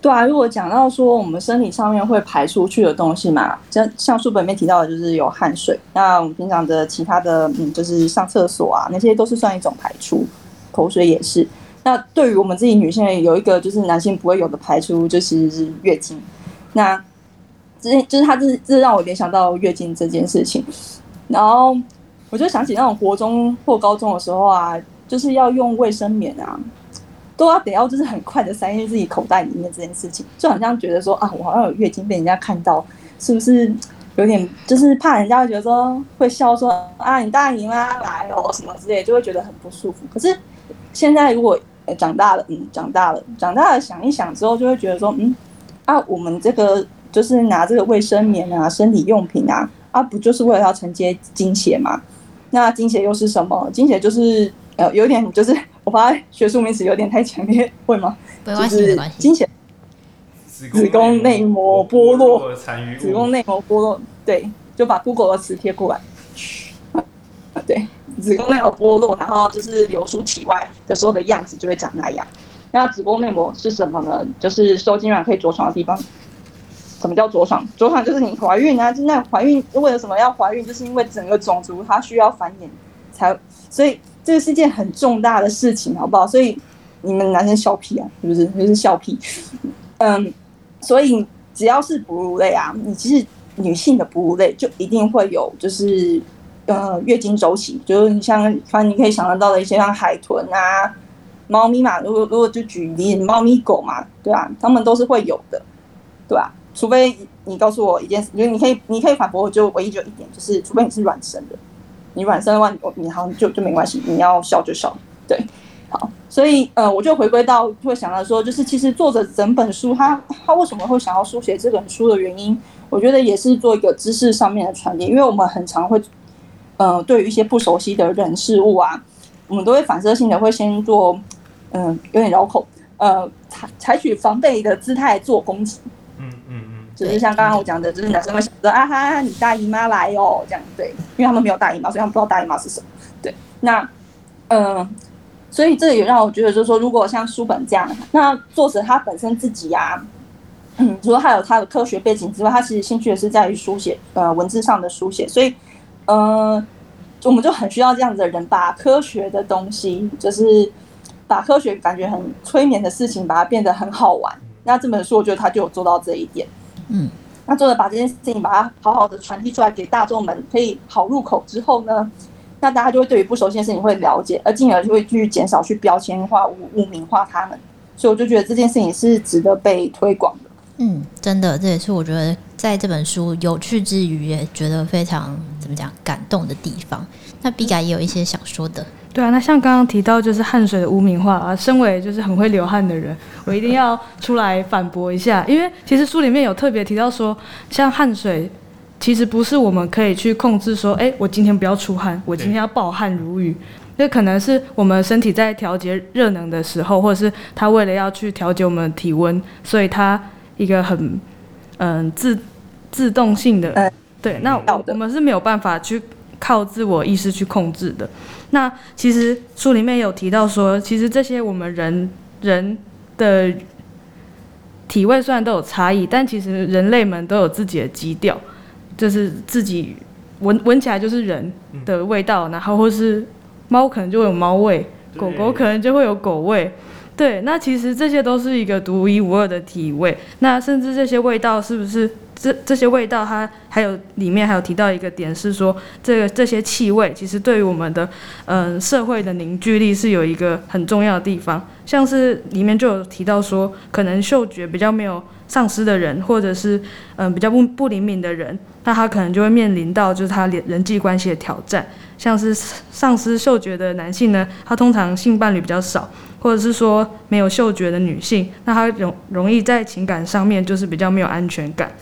对啊，如果讲到说我们身体上面会排出去的东西嘛，像像书本里面提到的，就是有汗水。那我们平常的其他的，嗯，就是上厕所啊，那些都是算一种排出，口水也是。那对于我们自己女性，有一个就是男性不会有的排出，就是月经。那这就是他这这让我联想到月经这件事情，然后我就想起那种国中或高中的时候啊。就是要用卫生棉啊，都要得要就是很快的塞进自己口袋里面这件事情，就好像觉得说啊，我好像有月经被人家看到，是不是有点就是怕人家会觉得说会笑说啊，你大姨妈来哦什么之类，就会觉得很不舒服。可是现在如果长大了，嗯，长大了，长大了想一想之后，就会觉得说，嗯啊，我们这个就是拿这个卫生棉啊，生理用品啊，啊，不就是为了要承接经血吗？那经血又是什么？经血就是。呃，有点就是我发现学术名词有点太强烈，会吗？没关系，没关系。经血，子宫内膜剥落，子宫内膜剥落，对，就把 Google 的词贴过来。对，子宫内膜剥落，然后就是流出体外的时候的样子就会长那样。那子宫内膜是什么呢？就是受精卵可以着床的地方。什么叫着床？着床就是你怀孕啊，就那怀孕为了什么要怀孕？就是因为整个种族它需要繁衍，才所以。这个是件很重大的事情，好不好？所以你们男生笑屁啊，是不是？就是笑屁。嗯，所以只要是哺乳类啊，你其实女性的哺乳类就一定会有，就是呃月经周期，就是你像反正你可以想得到的一些像海豚啊、猫咪嘛，如果如果就举例猫咪狗嘛，对啊，他们都是会有的，对吧？除非你告诉我一件事，因为你可以你可以反驳我，就唯一就一点，就是除非你是卵生的。你软生的话，你好像就就没关系，你要笑就笑，对，好。所以呃，我就回归到会想到说，就是其实作者整本书他他为什么会想要书写这本书的原因，我觉得也是做一个知识上面的传递，因为我们很常会呃，对于一些不熟悉的人事物啊，我们都会反射性的会先做嗯、有点绕口，呃，采采取防备的姿态做攻击。嗯嗯，就是像刚刚我讲的，就是男生会想说啊哈，你大姨妈来哦，这样对，因为他们没有大姨妈，所以他们不知道大姨妈是什么。对，那嗯。所以这也让我觉得，就是说，如果像书本这样，那作者他本身自己呀、嗯，除了他有他的科学背景之外，他其实兴趣也是在于书写，呃，文字上的书写。所以，呃，我们就很需要这样子的人，把科学的东西，就是把科学感觉很催眠的事情，把它变得很好玩。那这本书，我觉得他就有做到这一点。嗯，那作者把这件事情把它好好的传递出来给大众们，可以好入口之后呢，那大家就会对于不熟悉的事情会了解，而进而就会去减少去标签化、污污名化他们。所以我就觉得这件事情是值得被推广的。嗯，真的，这也是我觉得在这本书有趣之余，也觉得非常怎么讲感动的地方。那毕嘎也有一些想说的。对啊，那像刚刚提到就是汗水的污名化啊，身为就是很会流汗的人，我一定要出来反驳一下，因为其实书里面有特别提到说，像汗水。其实不是我们可以去控制说，哎，我今天不要出汗，我今天要暴汗如雨。这可能是我们身体在调节热能的时候，或者是它为了要去调节我们体温，所以它一个很嗯自自动性的。对，那我们是没有办法去靠自我意识去控制的。那其实书里面有提到说，其实这些我们人人的体味虽然都有差异，但其实人类们都有自己的基调。就是自己闻闻起来就是人的味道，然后或是猫可能就会有猫味，狗狗可能就会有狗味，对，那其实这些都是一个独一无二的体味，那甚至这些味道是不是这这些味道它还有里面还有提到一个点是说，这个这些气味其实对于我们的嗯社会的凝聚力是有一个很重要的地方，像是里面就有提到说，可能嗅觉比较没有丧失的人，或者是嗯比较不不灵敏的人。那他可能就会面临到就是他人人际关系的挑战，像是丧失嗅觉的男性呢，他通常性伴侣比较少，或者是说没有嗅觉的女性，那他容容易在情感上面就是比较没有安全感。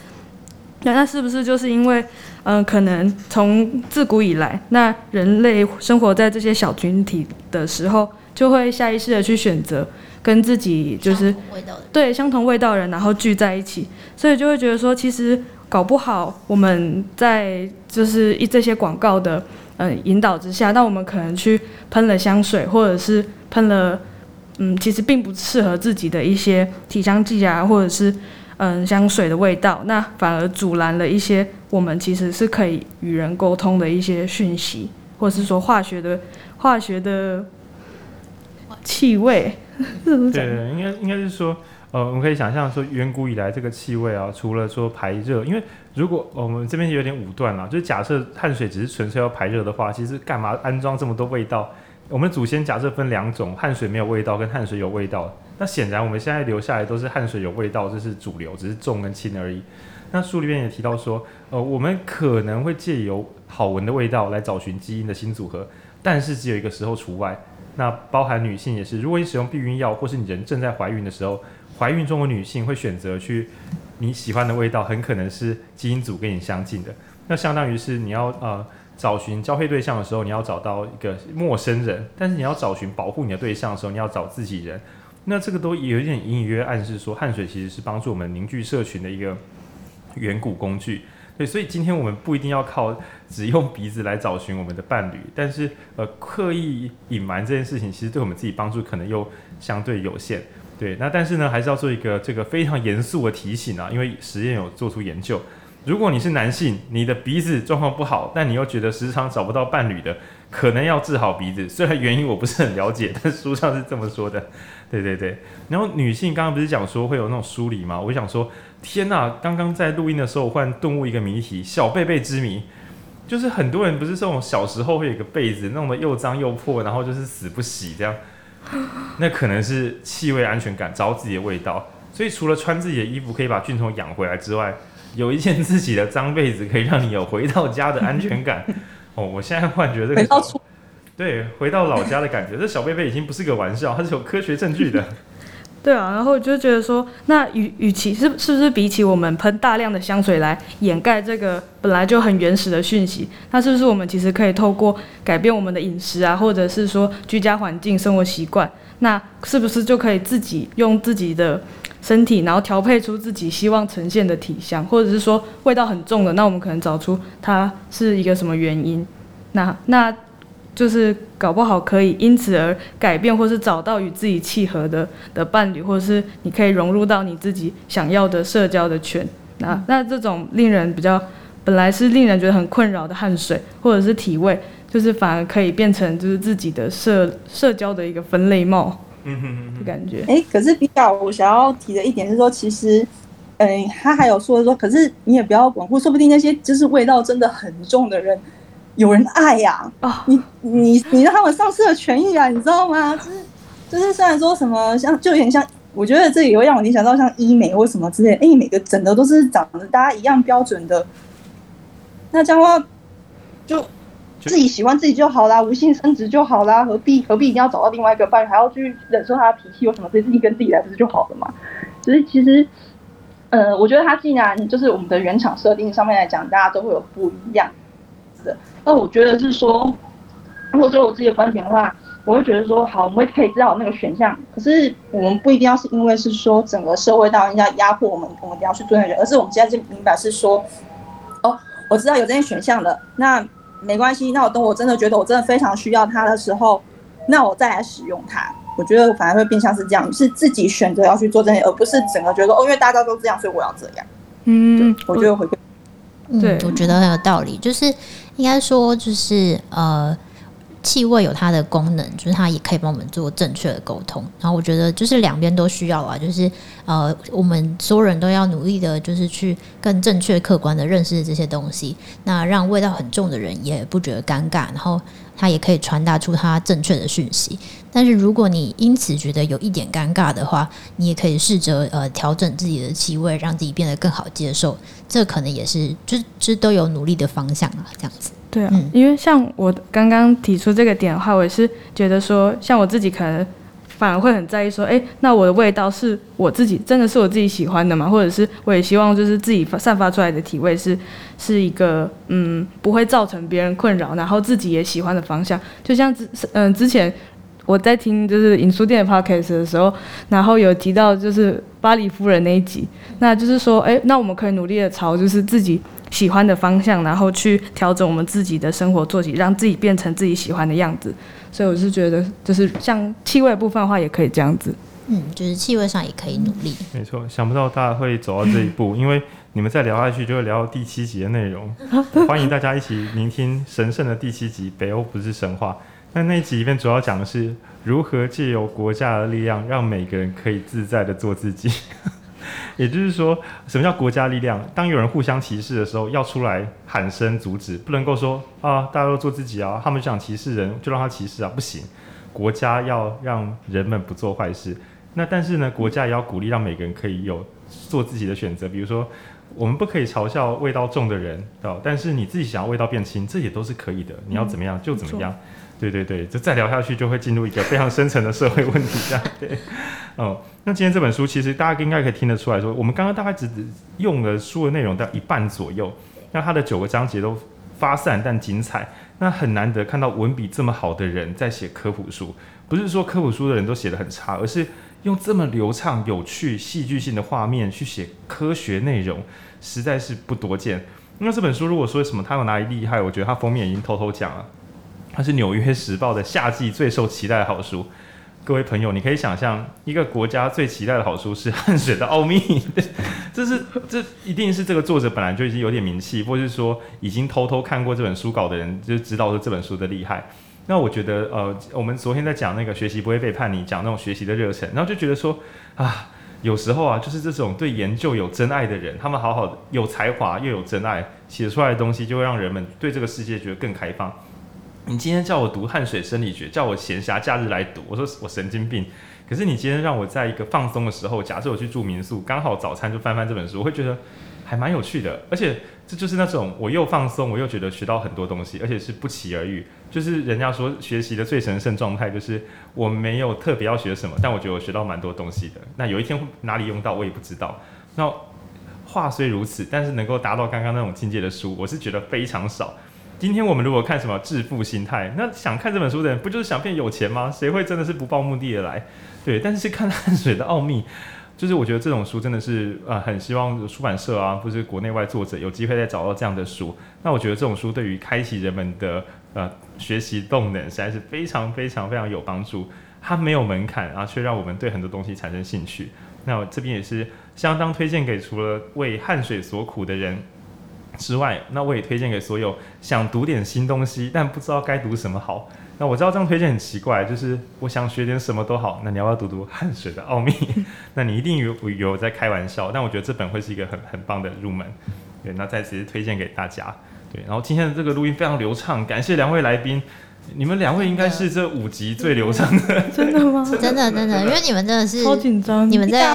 那那是不是就是因为，嗯、呃，可能从自古以来，那人类生活在这些小群体的时候，就会下意识的去选择跟自己就是对相同味道的人，然后聚在一起，所以就会觉得说其实。搞不好我们在就是一这些广告的嗯引导之下，那我们可能去喷了香水，或者是喷了嗯其实并不适合自己的一些体香剂啊，或者是嗯香水的味道，那反而阻拦了一些我们其实是可以与人沟通的一些讯息，或者是说化学的化学的气味。对对，应该应该是说。呃，我们可以想象说，远古以来这个气味啊，除了说排热，因为如果我们这边有点武断了，就是假设汗水只是纯粹要排热的话，其实干嘛安装这么多味道？我们祖先假设分两种，汗水没有味道跟汗水有味道，那显然我们现在留下来都是汗水有味道，这是主流，只是重跟轻而已。那书里面也提到说，呃，我们可能会借由好闻的味道来找寻基因的新组合，但是只有一个时候除外，那包含女性也是，如果你使用避孕药或是你人正在怀孕的时候。怀孕中的女性会选择去你喜欢的味道，很可能是基因组跟你相近的。那相当于是你要呃找寻交配对象的时候，你要找到一个陌生人；但是你要找寻保护你的对象的时候，你要找自己人。那这个都有一点隐隐约约暗示说，汗水其实是帮助我们凝聚社群的一个远古工具。对，所以今天我们不一定要靠只用鼻子来找寻我们的伴侣，但是呃刻意隐瞒这件事情，其实对我们自己帮助可能又相对有限。对，那但是呢，还是要做一个这个非常严肃的提醒啊，因为实验有做出研究，如果你是男性，你的鼻子状况不好，但你又觉得时常找不到伴侣的，可能要治好鼻子。虽然原因我不是很了解，但书上是这么说的。对对对，然后女性刚刚不是讲说会有那种梳理吗？我想说，天哪，刚刚在录音的时候，我忽然顿悟一个谜题，小贝贝之谜，就是很多人不是这种小时候会有个被子弄得又脏又破，然后就是死不洗这样。那可能是气味安全感，找自己的味道。所以除了穿自己的衣服可以把菌虫养回来之外，有一件自己的脏被子可以让你有回到家的安全感。哦，我现在忽然觉得这个，对，回到老家的感觉，这小贝贝已经不是个玩笑，它是有科学证据的。对啊，然后我就觉得说，那与与其是是不是比起我们喷大量的香水来掩盖这个本来就很原始的讯息，那是不是我们其实可以透过改变我们的饮食啊，或者是说居家环境、生活习惯，那是不是就可以自己用自己的身体，然后调配出自己希望呈现的体香，或者是说味道很重的，那我们可能找出它是一个什么原因，那那。就是搞不好可以因此而改变，或是找到与自己契合的的伴侣，或者是你可以融入到你自己想要的社交的圈。那那这种令人比较本来是令人觉得很困扰的汗水或者是体味，就是反而可以变成就是自己的社社交的一个分类帽。嗯哼哼，感觉。哎、欸，可是比较我想要提的一点是说，其实，嗯、欸，他还有说说，可是你也不要管，或说不定那些就是味道真的很重的人。有人爱呀、啊，oh. 你你你让他们丧失了权益啊，你知道吗？就是就是，虽然说什么像，就有点像，我觉得这也会让我联想到像医美或什么之类的，哎，每个整的都是长得大家一样标准的，那这样的话就自己喜欢自己就好啦，无性生殖就好啦，何必何必一定要找到另外一个伴侣，还要去忍受他的脾气有什么？所以自己跟自己来不是就好了嘛？所以其实，呃，我觉得他既然就是我们的原厂设定上面来讲，大家都会有不一样的。那我觉得是说，如果说我自己的观点的话，我会觉得说，好，我们会可以知道那个选项。可是我们不一定要是因为是说整个社会大人家压迫我们，我们一定要去尊重人，而是我们现在就明白是说，哦，我知道有这些选项的，那没关系。那我等我真的觉得我真的非常需要它的时候，那我再来使用它。我觉得反而会变相是这样，是自己选择要去做这些，而不是整个觉得哦，因为大家都这样，所以我要这样。嗯，我觉得回归。对，我觉得很有道理，就是。应该说，就是呃，气味有它的功能，就是它也可以帮我们做正确的沟通。然后我觉得，就是两边都需要啊，就是呃，我们所有人都要努力的，就是去更正确、客观的认识这些东西。那让味道很重的人也不觉得尴尬，然后他也可以传达出他正确的讯息。但是如果你因此觉得有一点尴尬的话，你也可以试着呃调整自己的气味，让自己变得更好接受。这可能也是，就就都有努力的方向啊，这样子。对啊，嗯、因为像我刚刚提出这个点的话，我也是觉得说，像我自己可能反而会很在意说，哎，那我的味道是我自己真的是我自己喜欢的吗？或者是我也希望就是自己散发出来的体味是是一个嗯不会造成别人困扰，然后自己也喜欢的方向。就像之嗯之前我在听就是影书店的 podcast 的时候，然后有提到就是巴黎夫人那一集，那就是说，哎，那我们可以努力的朝就是自己。喜欢的方向，然后去调整我们自己的生活作息，让自己变成自己喜欢的样子。所以我是觉得，就是像气味部分的话，也可以这样子。嗯，就是气味上也可以努力。没错，想不到大家会走到这一步，因为你们再聊下去就会聊到第七集的内容。欢迎大家一起聆听神圣的第七集《北欧不是神话》。那那一集里面主要讲的是如何借由国家的力量，让每个人可以自在的做自己。也就是说，什么叫国家力量？当有人互相歧视的时候，要出来喊声阻止，不能够说啊，大家都做自己啊，他们想歧视人就让他歧视啊，不行。国家要让人们不做坏事，那但是呢，国家也要鼓励让每个人可以有做自己的选择。比如说，我们不可以嘲笑味道重的人，但是你自己想要味道变轻，这也都是可以的。你要怎么样就怎么样。对对对，就再聊下去就会进入一个非常深层的社会问题，这样对。哦，那今天这本书其实大家应该可以听得出来说，我们刚刚大概只用了书的内容到一半左右，那它的九个章节都发散但精彩，那很难得看到文笔这么好的人在写科普书，不是说科普书的人都写得很差，而是用这么流畅、有趣、戏剧性的画面去写科学内容，实在是不多见。那这本书如果说什么它有哪里厉害，我觉得它封面已经偷偷讲了。它是《纽约时报》的夏季最受期待的好书，各位朋友，你可以想象一个国家最期待的好书是《汗水的奥秘》，这是这一定是这个作者本来就已经有点名气，或是说已经偷偷看过这本书稿的人就知道说这本书的厉害。那我觉得，呃，我们昨天在讲那个学习不会背叛你，讲那种学习的热忱，然后就觉得说啊，有时候啊，就是这种对研究有真爱的人，他们好好的有才华又有真爱，写出来的东西就会让人们对这个世界觉得更开放。你今天叫我读汗水生理学，叫我闲暇假日来读，我说我神经病。可是你今天让我在一个放松的时候，假设我去住民宿，刚好早餐就翻翻这本书，我会觉得还蛮有趣的，而且这就是那种我又放松，我又觉得学到很多东西，而且是不期而遇。就是人家说学习的最神圣状态，就是我没有特别要学什么，但我觉得我学到蛮多东西的。那有一天哪里用到，我也不知道。那话虽如此，但是能够达到刚刚那种境界的书，我是觉得非常少。今天我们如果看什么致富心态，那想看这本书的人，不就是想变有钱吗？谁会真的是不抱目的而来？对，但是看汗水的奥秘，就是我觉得这种书真的是呃，很希望出版社啊，或是国内外作者有机会再找到这样的书。那我觉得这种书对于开启人们的呃学习动能，实在是非常非常非常有帮助。它没有门槛，然后却让我们对很多东西产生兴趣。那我这边也是相当推荐给除了为汗水所苦的人。之外，那我也推荐给所有想读点新东西，但不知道该读什么好。那我知道这样推荐很奇怪，就是我想学点什么都好。那你要不要读读《汗水的奥秘》？那你一定有有在开玩笑，但我觉得这本会是一个很很棒的入门。对，那再次推荐给大家。对，然后今天的这个录音非常流畅，感谢两位来宾。你们两位应该是这五集最流畅的，真的吗？真的真的，因为你们真的是超紧张，你们在。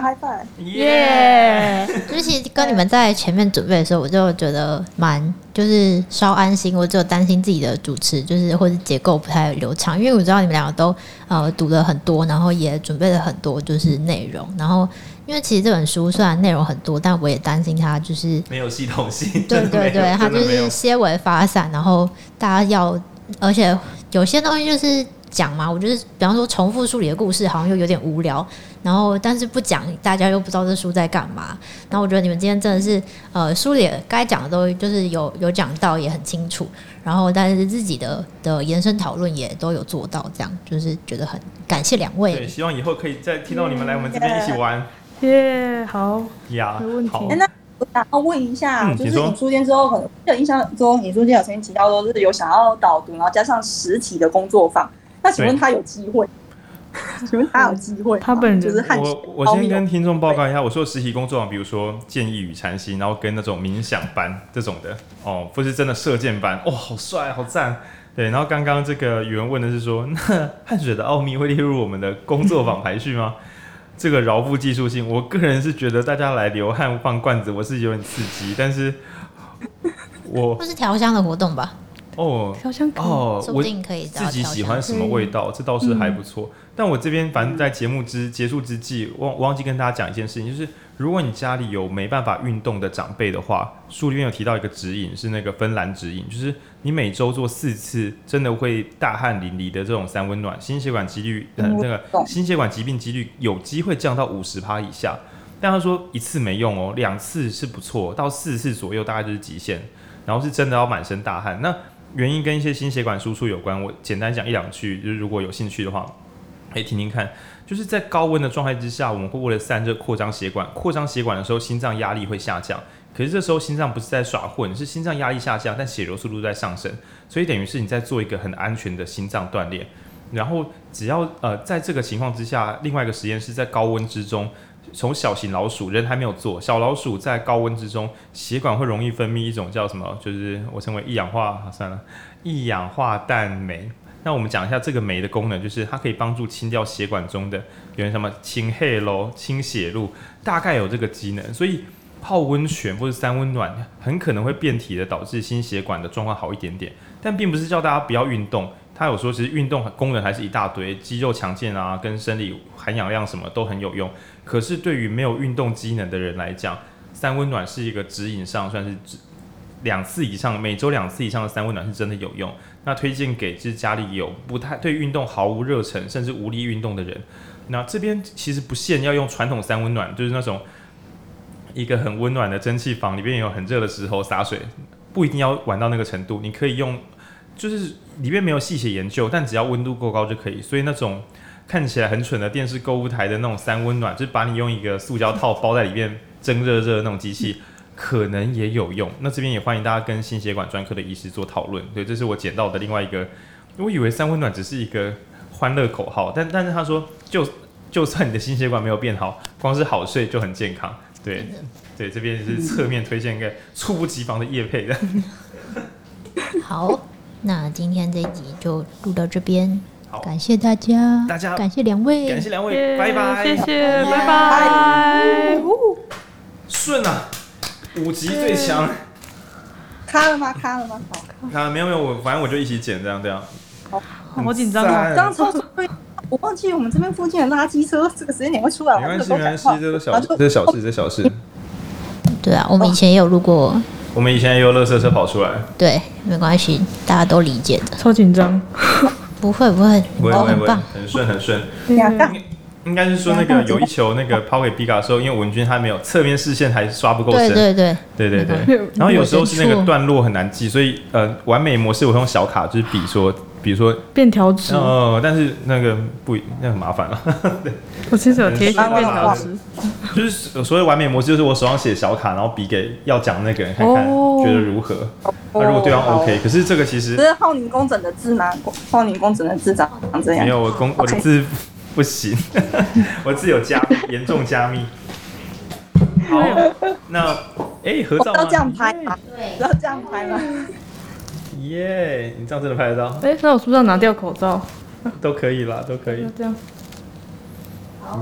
嗨翻耶！就是其实跟你们在前面准备的时候，我就觉得蛮就是稍安心。我只有担心自己的主持就是或者结构不太流畅，因为我知道你们两个都呃读了很多，然后也准备了很多就是内容。然后因为其实这本书虽然内容很多，但我也担心它就是没有系统性。对对对，它就是些微发散，然后大家要，而且有些东西就是。讲嘛，我觉得比方说重复书里的故事好像又有点无聊，然后但是不讲，大家又不知道这书在干嘛。然后我觉得你们今天真的是，呃，书里该讲的都就是有有讲到，也很清楚。然后但是自己的的延伸讨论也都有做到，这样就是觉得很感谢两位。对，希望以后可以再听到你们来我们这边一起玩。耶，yeah, 好呀，没问题。好那我想要问一下，嗯、就是你书店之后，可能有印象中你书间有曾经提到说，是有想要导读，然后加上实体的工作坊。那请问他有机会？请问他有机会？他本人就是汉我，我先跟听众报告一下，我说实习工作坊，比如说建议与禅心，然后跟那种冥想班这种的哦，不是真的射箭班，哇、哦，好帅，好赞，对。然后刚刚这个有人问的是说，那汗水的奥秘会列入我们的工作坊排序吗？这个饶富技术性，我个人是觉得大家来流汗放罐子，我是有点刺激，但是我不是调香的活动吧？哦，调香哦，我自己喜欢什么味道，这倒是还不错。但我这边反正在节目之结束之际，忘忘记跟大家讲一件事情，就是如果你家里有没办法运动的长辈的话，书里面有提到一个指引，是那个芬兰指引，就是你每周做四次，真的会大汗淋漓的这种三温暖，心血管几率呃那个心血管疾病几率有机会降到五十趴以下。但他说一次没用哦，两次是不错，到四次左右大概就是极限，然后是真的要满身大汗那。原因跟一些心血管输出有关，我简单讲一两句，就是如果有兴趣的话，可以听听看。就是在高温的状态之下，我们会为了散热扩张血管，扩张血管的时候，心脏压力会下降。可是这时候心脏不是在耍混，是心脏压力下降，但血流速度在上升，所以等于是你在做一个很安全的心脏锻炼。然后只要呃在这个情况之下，另外一个实验是在高温之中。从小型老鼠，人还没有做，小老鼠在高温之中，血管会容易分泌一种叫什么？就是我称为一氧化，算了，一氧化氮酶。那我们讲一下这个酶的功能，就是它可以帮助清掉血管中的有什么清血路、清血路，大概有这个机能。所以泡温泉或者三温暖，很可能会变体的，导致心血管的状况好一点点。但并不是叫大家不要运动。他有说，其实运动功能还是一大堆，肌肉强健啊，跟生理含氧量什么都很有用。可是对于没有运动机能的人来讲，三温暖是一个指引上算是指两次以上，每周两次以上的三温暖是真的有用。那推荐给就是家里有不太对运动毫无热忱，甚至无力运动的人。那这边其实不限要用传统三温暖，就是那种一个很温暖的蒸汽房里边有很热的石头洒水，不一定要玩到那个程度，你可以用。就是里面没有细写研究，但只要温度够高就可以。所以那种看起来很蠢的电视购物台的那种三温暖，就是把你用一个塑胶套包在里面蒸热热的那种机器，可能也有用。那这边也欢迎大家跟心血管专科的医师做讨论。对，这是我捡到的另外一个。我以为三温暖只是一个欢乐口号，但但是他说，就就算你的心血管没有变好，光是好睡就很健康。对 对，这边是侧面推荐一个猝不及防的夜配的。好。那今天这一集就录到这边，好，感谢大家，大家感谢两位，感谢两位，拜拜，谢谢，拜拜。顺啊，五级最强。卡了吗？卡了吗？好，啊，没有没有，我反正我就一起剪这样这样。好，好紧张啊！刚超出，我忘记我们这边附近的垃圾车这个时间点会出来。没关系没关系，这个小这是小事，这小事。对啊，我们以前也有录过。我们以前也有乐色车跑出来。对，没关系，大家都理解的。超紧张。不会不会，不会很棒，很顺很顺。应应该是说那个有一球那个抛给比卡的时候，因为文君他没有侧边视线还刷不够深。对对对对对对。然后有时候是那个段落很难记，所以呃，完美模式我用小卡就是比说。比如说便条纸哦，但是那个不那很麻烦了。对，我其实有贴便条纸，就是所谓完美模式，就是我手上写小卡，然后比给要讲那个人看看，觉得如何？那如果对方 OK，可是这个其实这是浩宁工整的字吗？浩宁工整的字长这样？没有，我工我的字 不行，我字有加严重加密。好，那哎，合照要这样拍吗？对，要这样拍吗？耶！Yeah, 你这样真的拍得到？哎、欸，那我是不是要拿掉口罩？都可以啦，都可以。这样。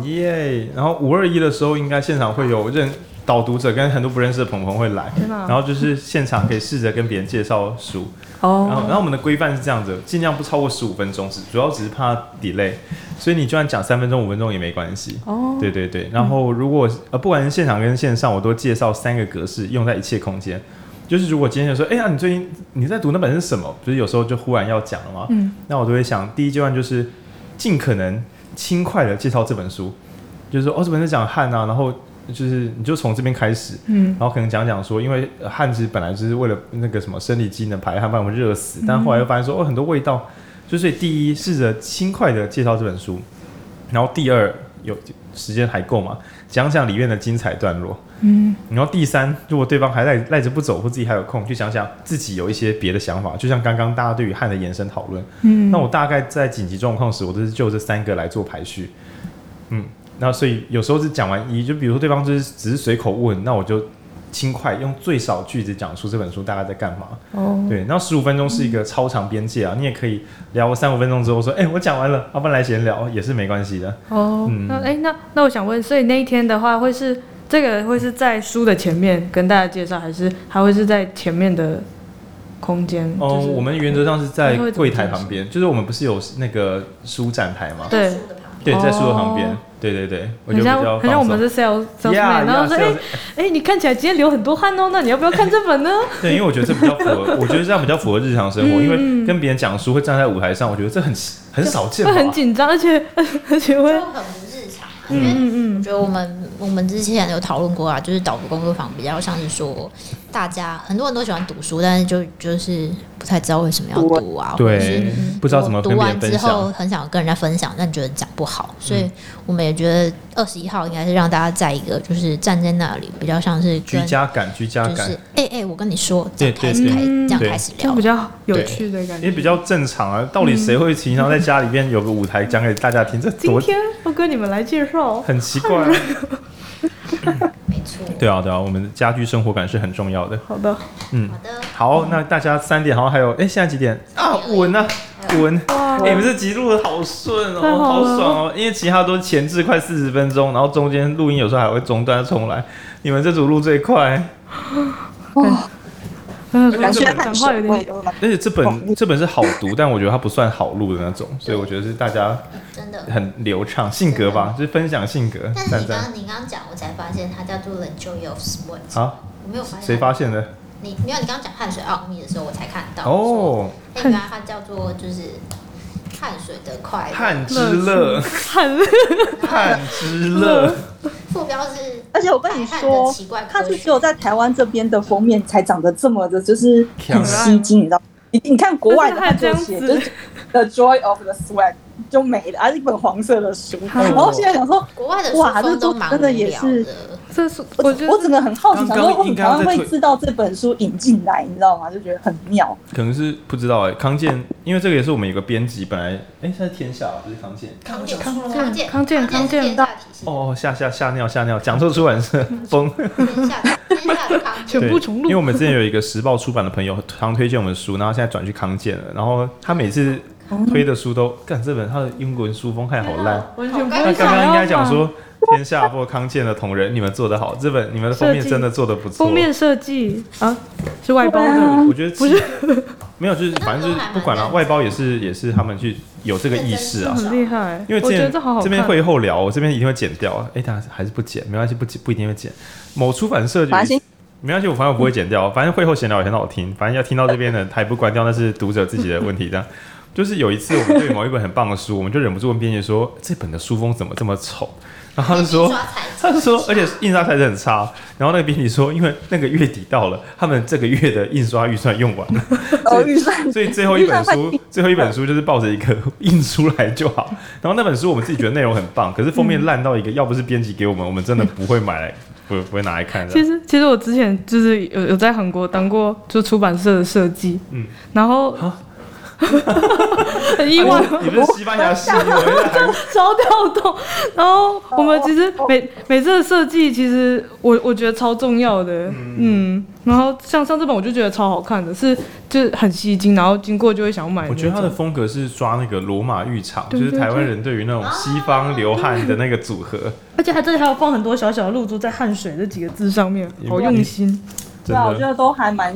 耶！然后五二一的时候，应该现场会有认导读者跟很多不认识的朋友会来。然后就是现场可以试着跟别人介绍书。哦。然后，然后我们的规范是这样子，尽量不超过十五分钟，只主要只是怕 delay，所以你就算讲三分钟、五分钟也没关系。哦。对对对。然后如果呃，不管是现场跟线上，我都介绍三个格式，用在一切空间。就是如果今天就说，哎呀，你最近你在读那本是什么？不是有时候就忽然要讲了吗？嗯，那我都会想，第一阶段就是尽可能轻快的介绍这本书，就是说，哦，这本是讲汉啊，然后就是你就从这边开始，嗯，然后可能讲讲说，因为汉其实本来就是为了那个什么生理机能排汗，不然我们热死，但后来又发现说，哦，很多味道，就所以第一试着轻快的介绍这本书，然后第二有时间还够吗？讲讲里面的精彩段落。嗯，然后第三，如果对方还赖赖着不走，或自己还有空，去想想自己有一些别的想法，就像刚刚大家对于汉的延伸讨论。嗯，那我大概在紧急状况时，我都是就这三个来做排序。嗯，那所以有时候是讲完一，就比如说对方就是只是随口问，那我就轻快用最少句子讲出这本书大概在干嘛。哦，对，然后十五分钟是一个超长边界啊，嗯、你也可以聊三五分钟之后说，哎，我讲完了，要不然来闲聊也是没关系的。哦，嗯，那哎，那那我想问，所以那一天的话会是？这个会是在书的前面跟大家介绍，还是还会是在前面的空间？哦，我们原则上是在柜台旁边，就是我们不是有那个书展台吗？对，对，在书的旁边。对对对，我觉得比较好像我们是 sales sales man，然后说，哎哎，你看起来今天流很多汗哦，那你要不要看这本呢？对，因为我觉得这比较符合，我觉得这样比较符合日常生活，因为跟别人讲书会站在舞台上，我觉得这很很少见，会很紧张，而且 而且会。嗯嗯嗯，我觉得我们我们之前有讨论过啊，就是导读工作坊比较像是说，大家很多人都喜欢读书，但是就就是不太知道为什么要读啊，对，或者是不知道怎么读完之后很想跟人家分享，但觉得讲不好，所以我们也觉得二十一号应该是让大家在一个就是站在那里，比较像是居家感，居家感，就是哎哎，我跟你说，这样开始开这样开始聊，比较有趣的感觉，也比较正常啊。到底谁会平常在家里面有个舞台讲给大家听？这今天我跟你们来介绍，很奇怪。对啊，对啊，我们的家居生活感是很重要的。好的，嗯，好的，好，那大家三点好像还有，哎，现在几点？啊？稳啊，稳！哎，你们这集录的好顺哦，好爽哦，因为其他都前置快四十分钟，然后中间录音有时候还会中断重来，你们这组录最快。感觉讲话有点，而且这本这本是好读，但我觉得它不算好录的那种，所以我觉得是大家真的很流畅，性格吧，就是分享性格。但是你刚刚你刚刚讲，我才发现它叫做 The Joy of Sweat。啊，我没有发现。谁发现的？你没有？你刚刚讲汗水奥秘的时候，我才看到。哦。原来它叫做就是汗水的快乐。汗之乐。汗。汗之乐。副标是，而且我跟你说，它是只有在台湾这边的封面才长得这么的，就是很吸睛，你知道？你你看国外的它就写就是 The Joy of the Swag 就没了，而是一本黄色的书。然后现在想说，国外的哇，这都真的也是。这是我我整个很好奇，想说为什么台湾会知道这本书引进来，你知道吗？就觉得很妙。可能是不知道哎，康健，因为这个也是我们有个编辑，本来哎，现在天下不是康健，康健康健康健康健大哦，吓吓吓尿吓尿，讲错出版社崩，全部重录。因为我们之前有一个时报出版的朋友，常推荐我们书，然后现在转去康健了，然后他每次推的书都干这本，他的英文书风看好烂，完全不。他刚刚应该讲说。天下或康健的同仁，你们 做得好，这本你们的封面真的做得不错。封面设计啊，是外包的，啊、我觉得不是，没有，就是反正就是不管了，外包也是也是他们去有这个意识啊，很厉害。因为这边这好好这边会后聊，我这边一定会剪掉啊。哎，他还是不剪，没关系，不剪不一定会剪。某出版社就没关系，我反正我不会剪掉，反正会后闲聊也很好听。反正要听到这边的，他也不关掉，那是读者自己的问题。这样，就是有一次我们对某一本很棒的书，我们就忍不住问编辑说：“这本的书封怎么这么丑？”然后他就说：“他就说，而且印刷材质很差。”然后那个编辑说：“因为那个月底到了，他们这个月的印刷预算用完了，所以所以最后一本书，最后一本书就是抱着一个 印出来就好。然后那本书我们自己觉得内容很棒，可是封面烂到一个，要不是编辑给我们，我们真的不会买来。”不不会拿来看的。其实其实我之前就是有有在韩国当过就出版社的设计，嗯，然后 很意外，啊、你，你不是西班牙系 的，超跳动。然后我们其实每每次的设计，其实我我觉得超重要的，嗯，嗯。然后像像这本，我就觉得超好看的，是就是很吸睛，然后经过就会想买。我觉得它的风格是抓那个罗马浴场，就是台湾人对于那种西方流汗的那个组合。而且它这里还有放很多小小的露珠在汗水这几个字上面，好用心。对啊，我觉得都还蛮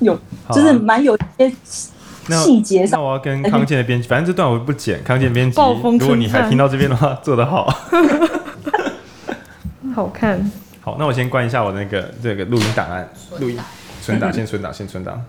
有，就是蛮有些细节上。那我要跟康健的编辑，反正这段我不剪。康健编辑，如果你还听到这边的话，做得好。好看。好，那我先关一下我那个这个录音档案，录音存档先存档先存档。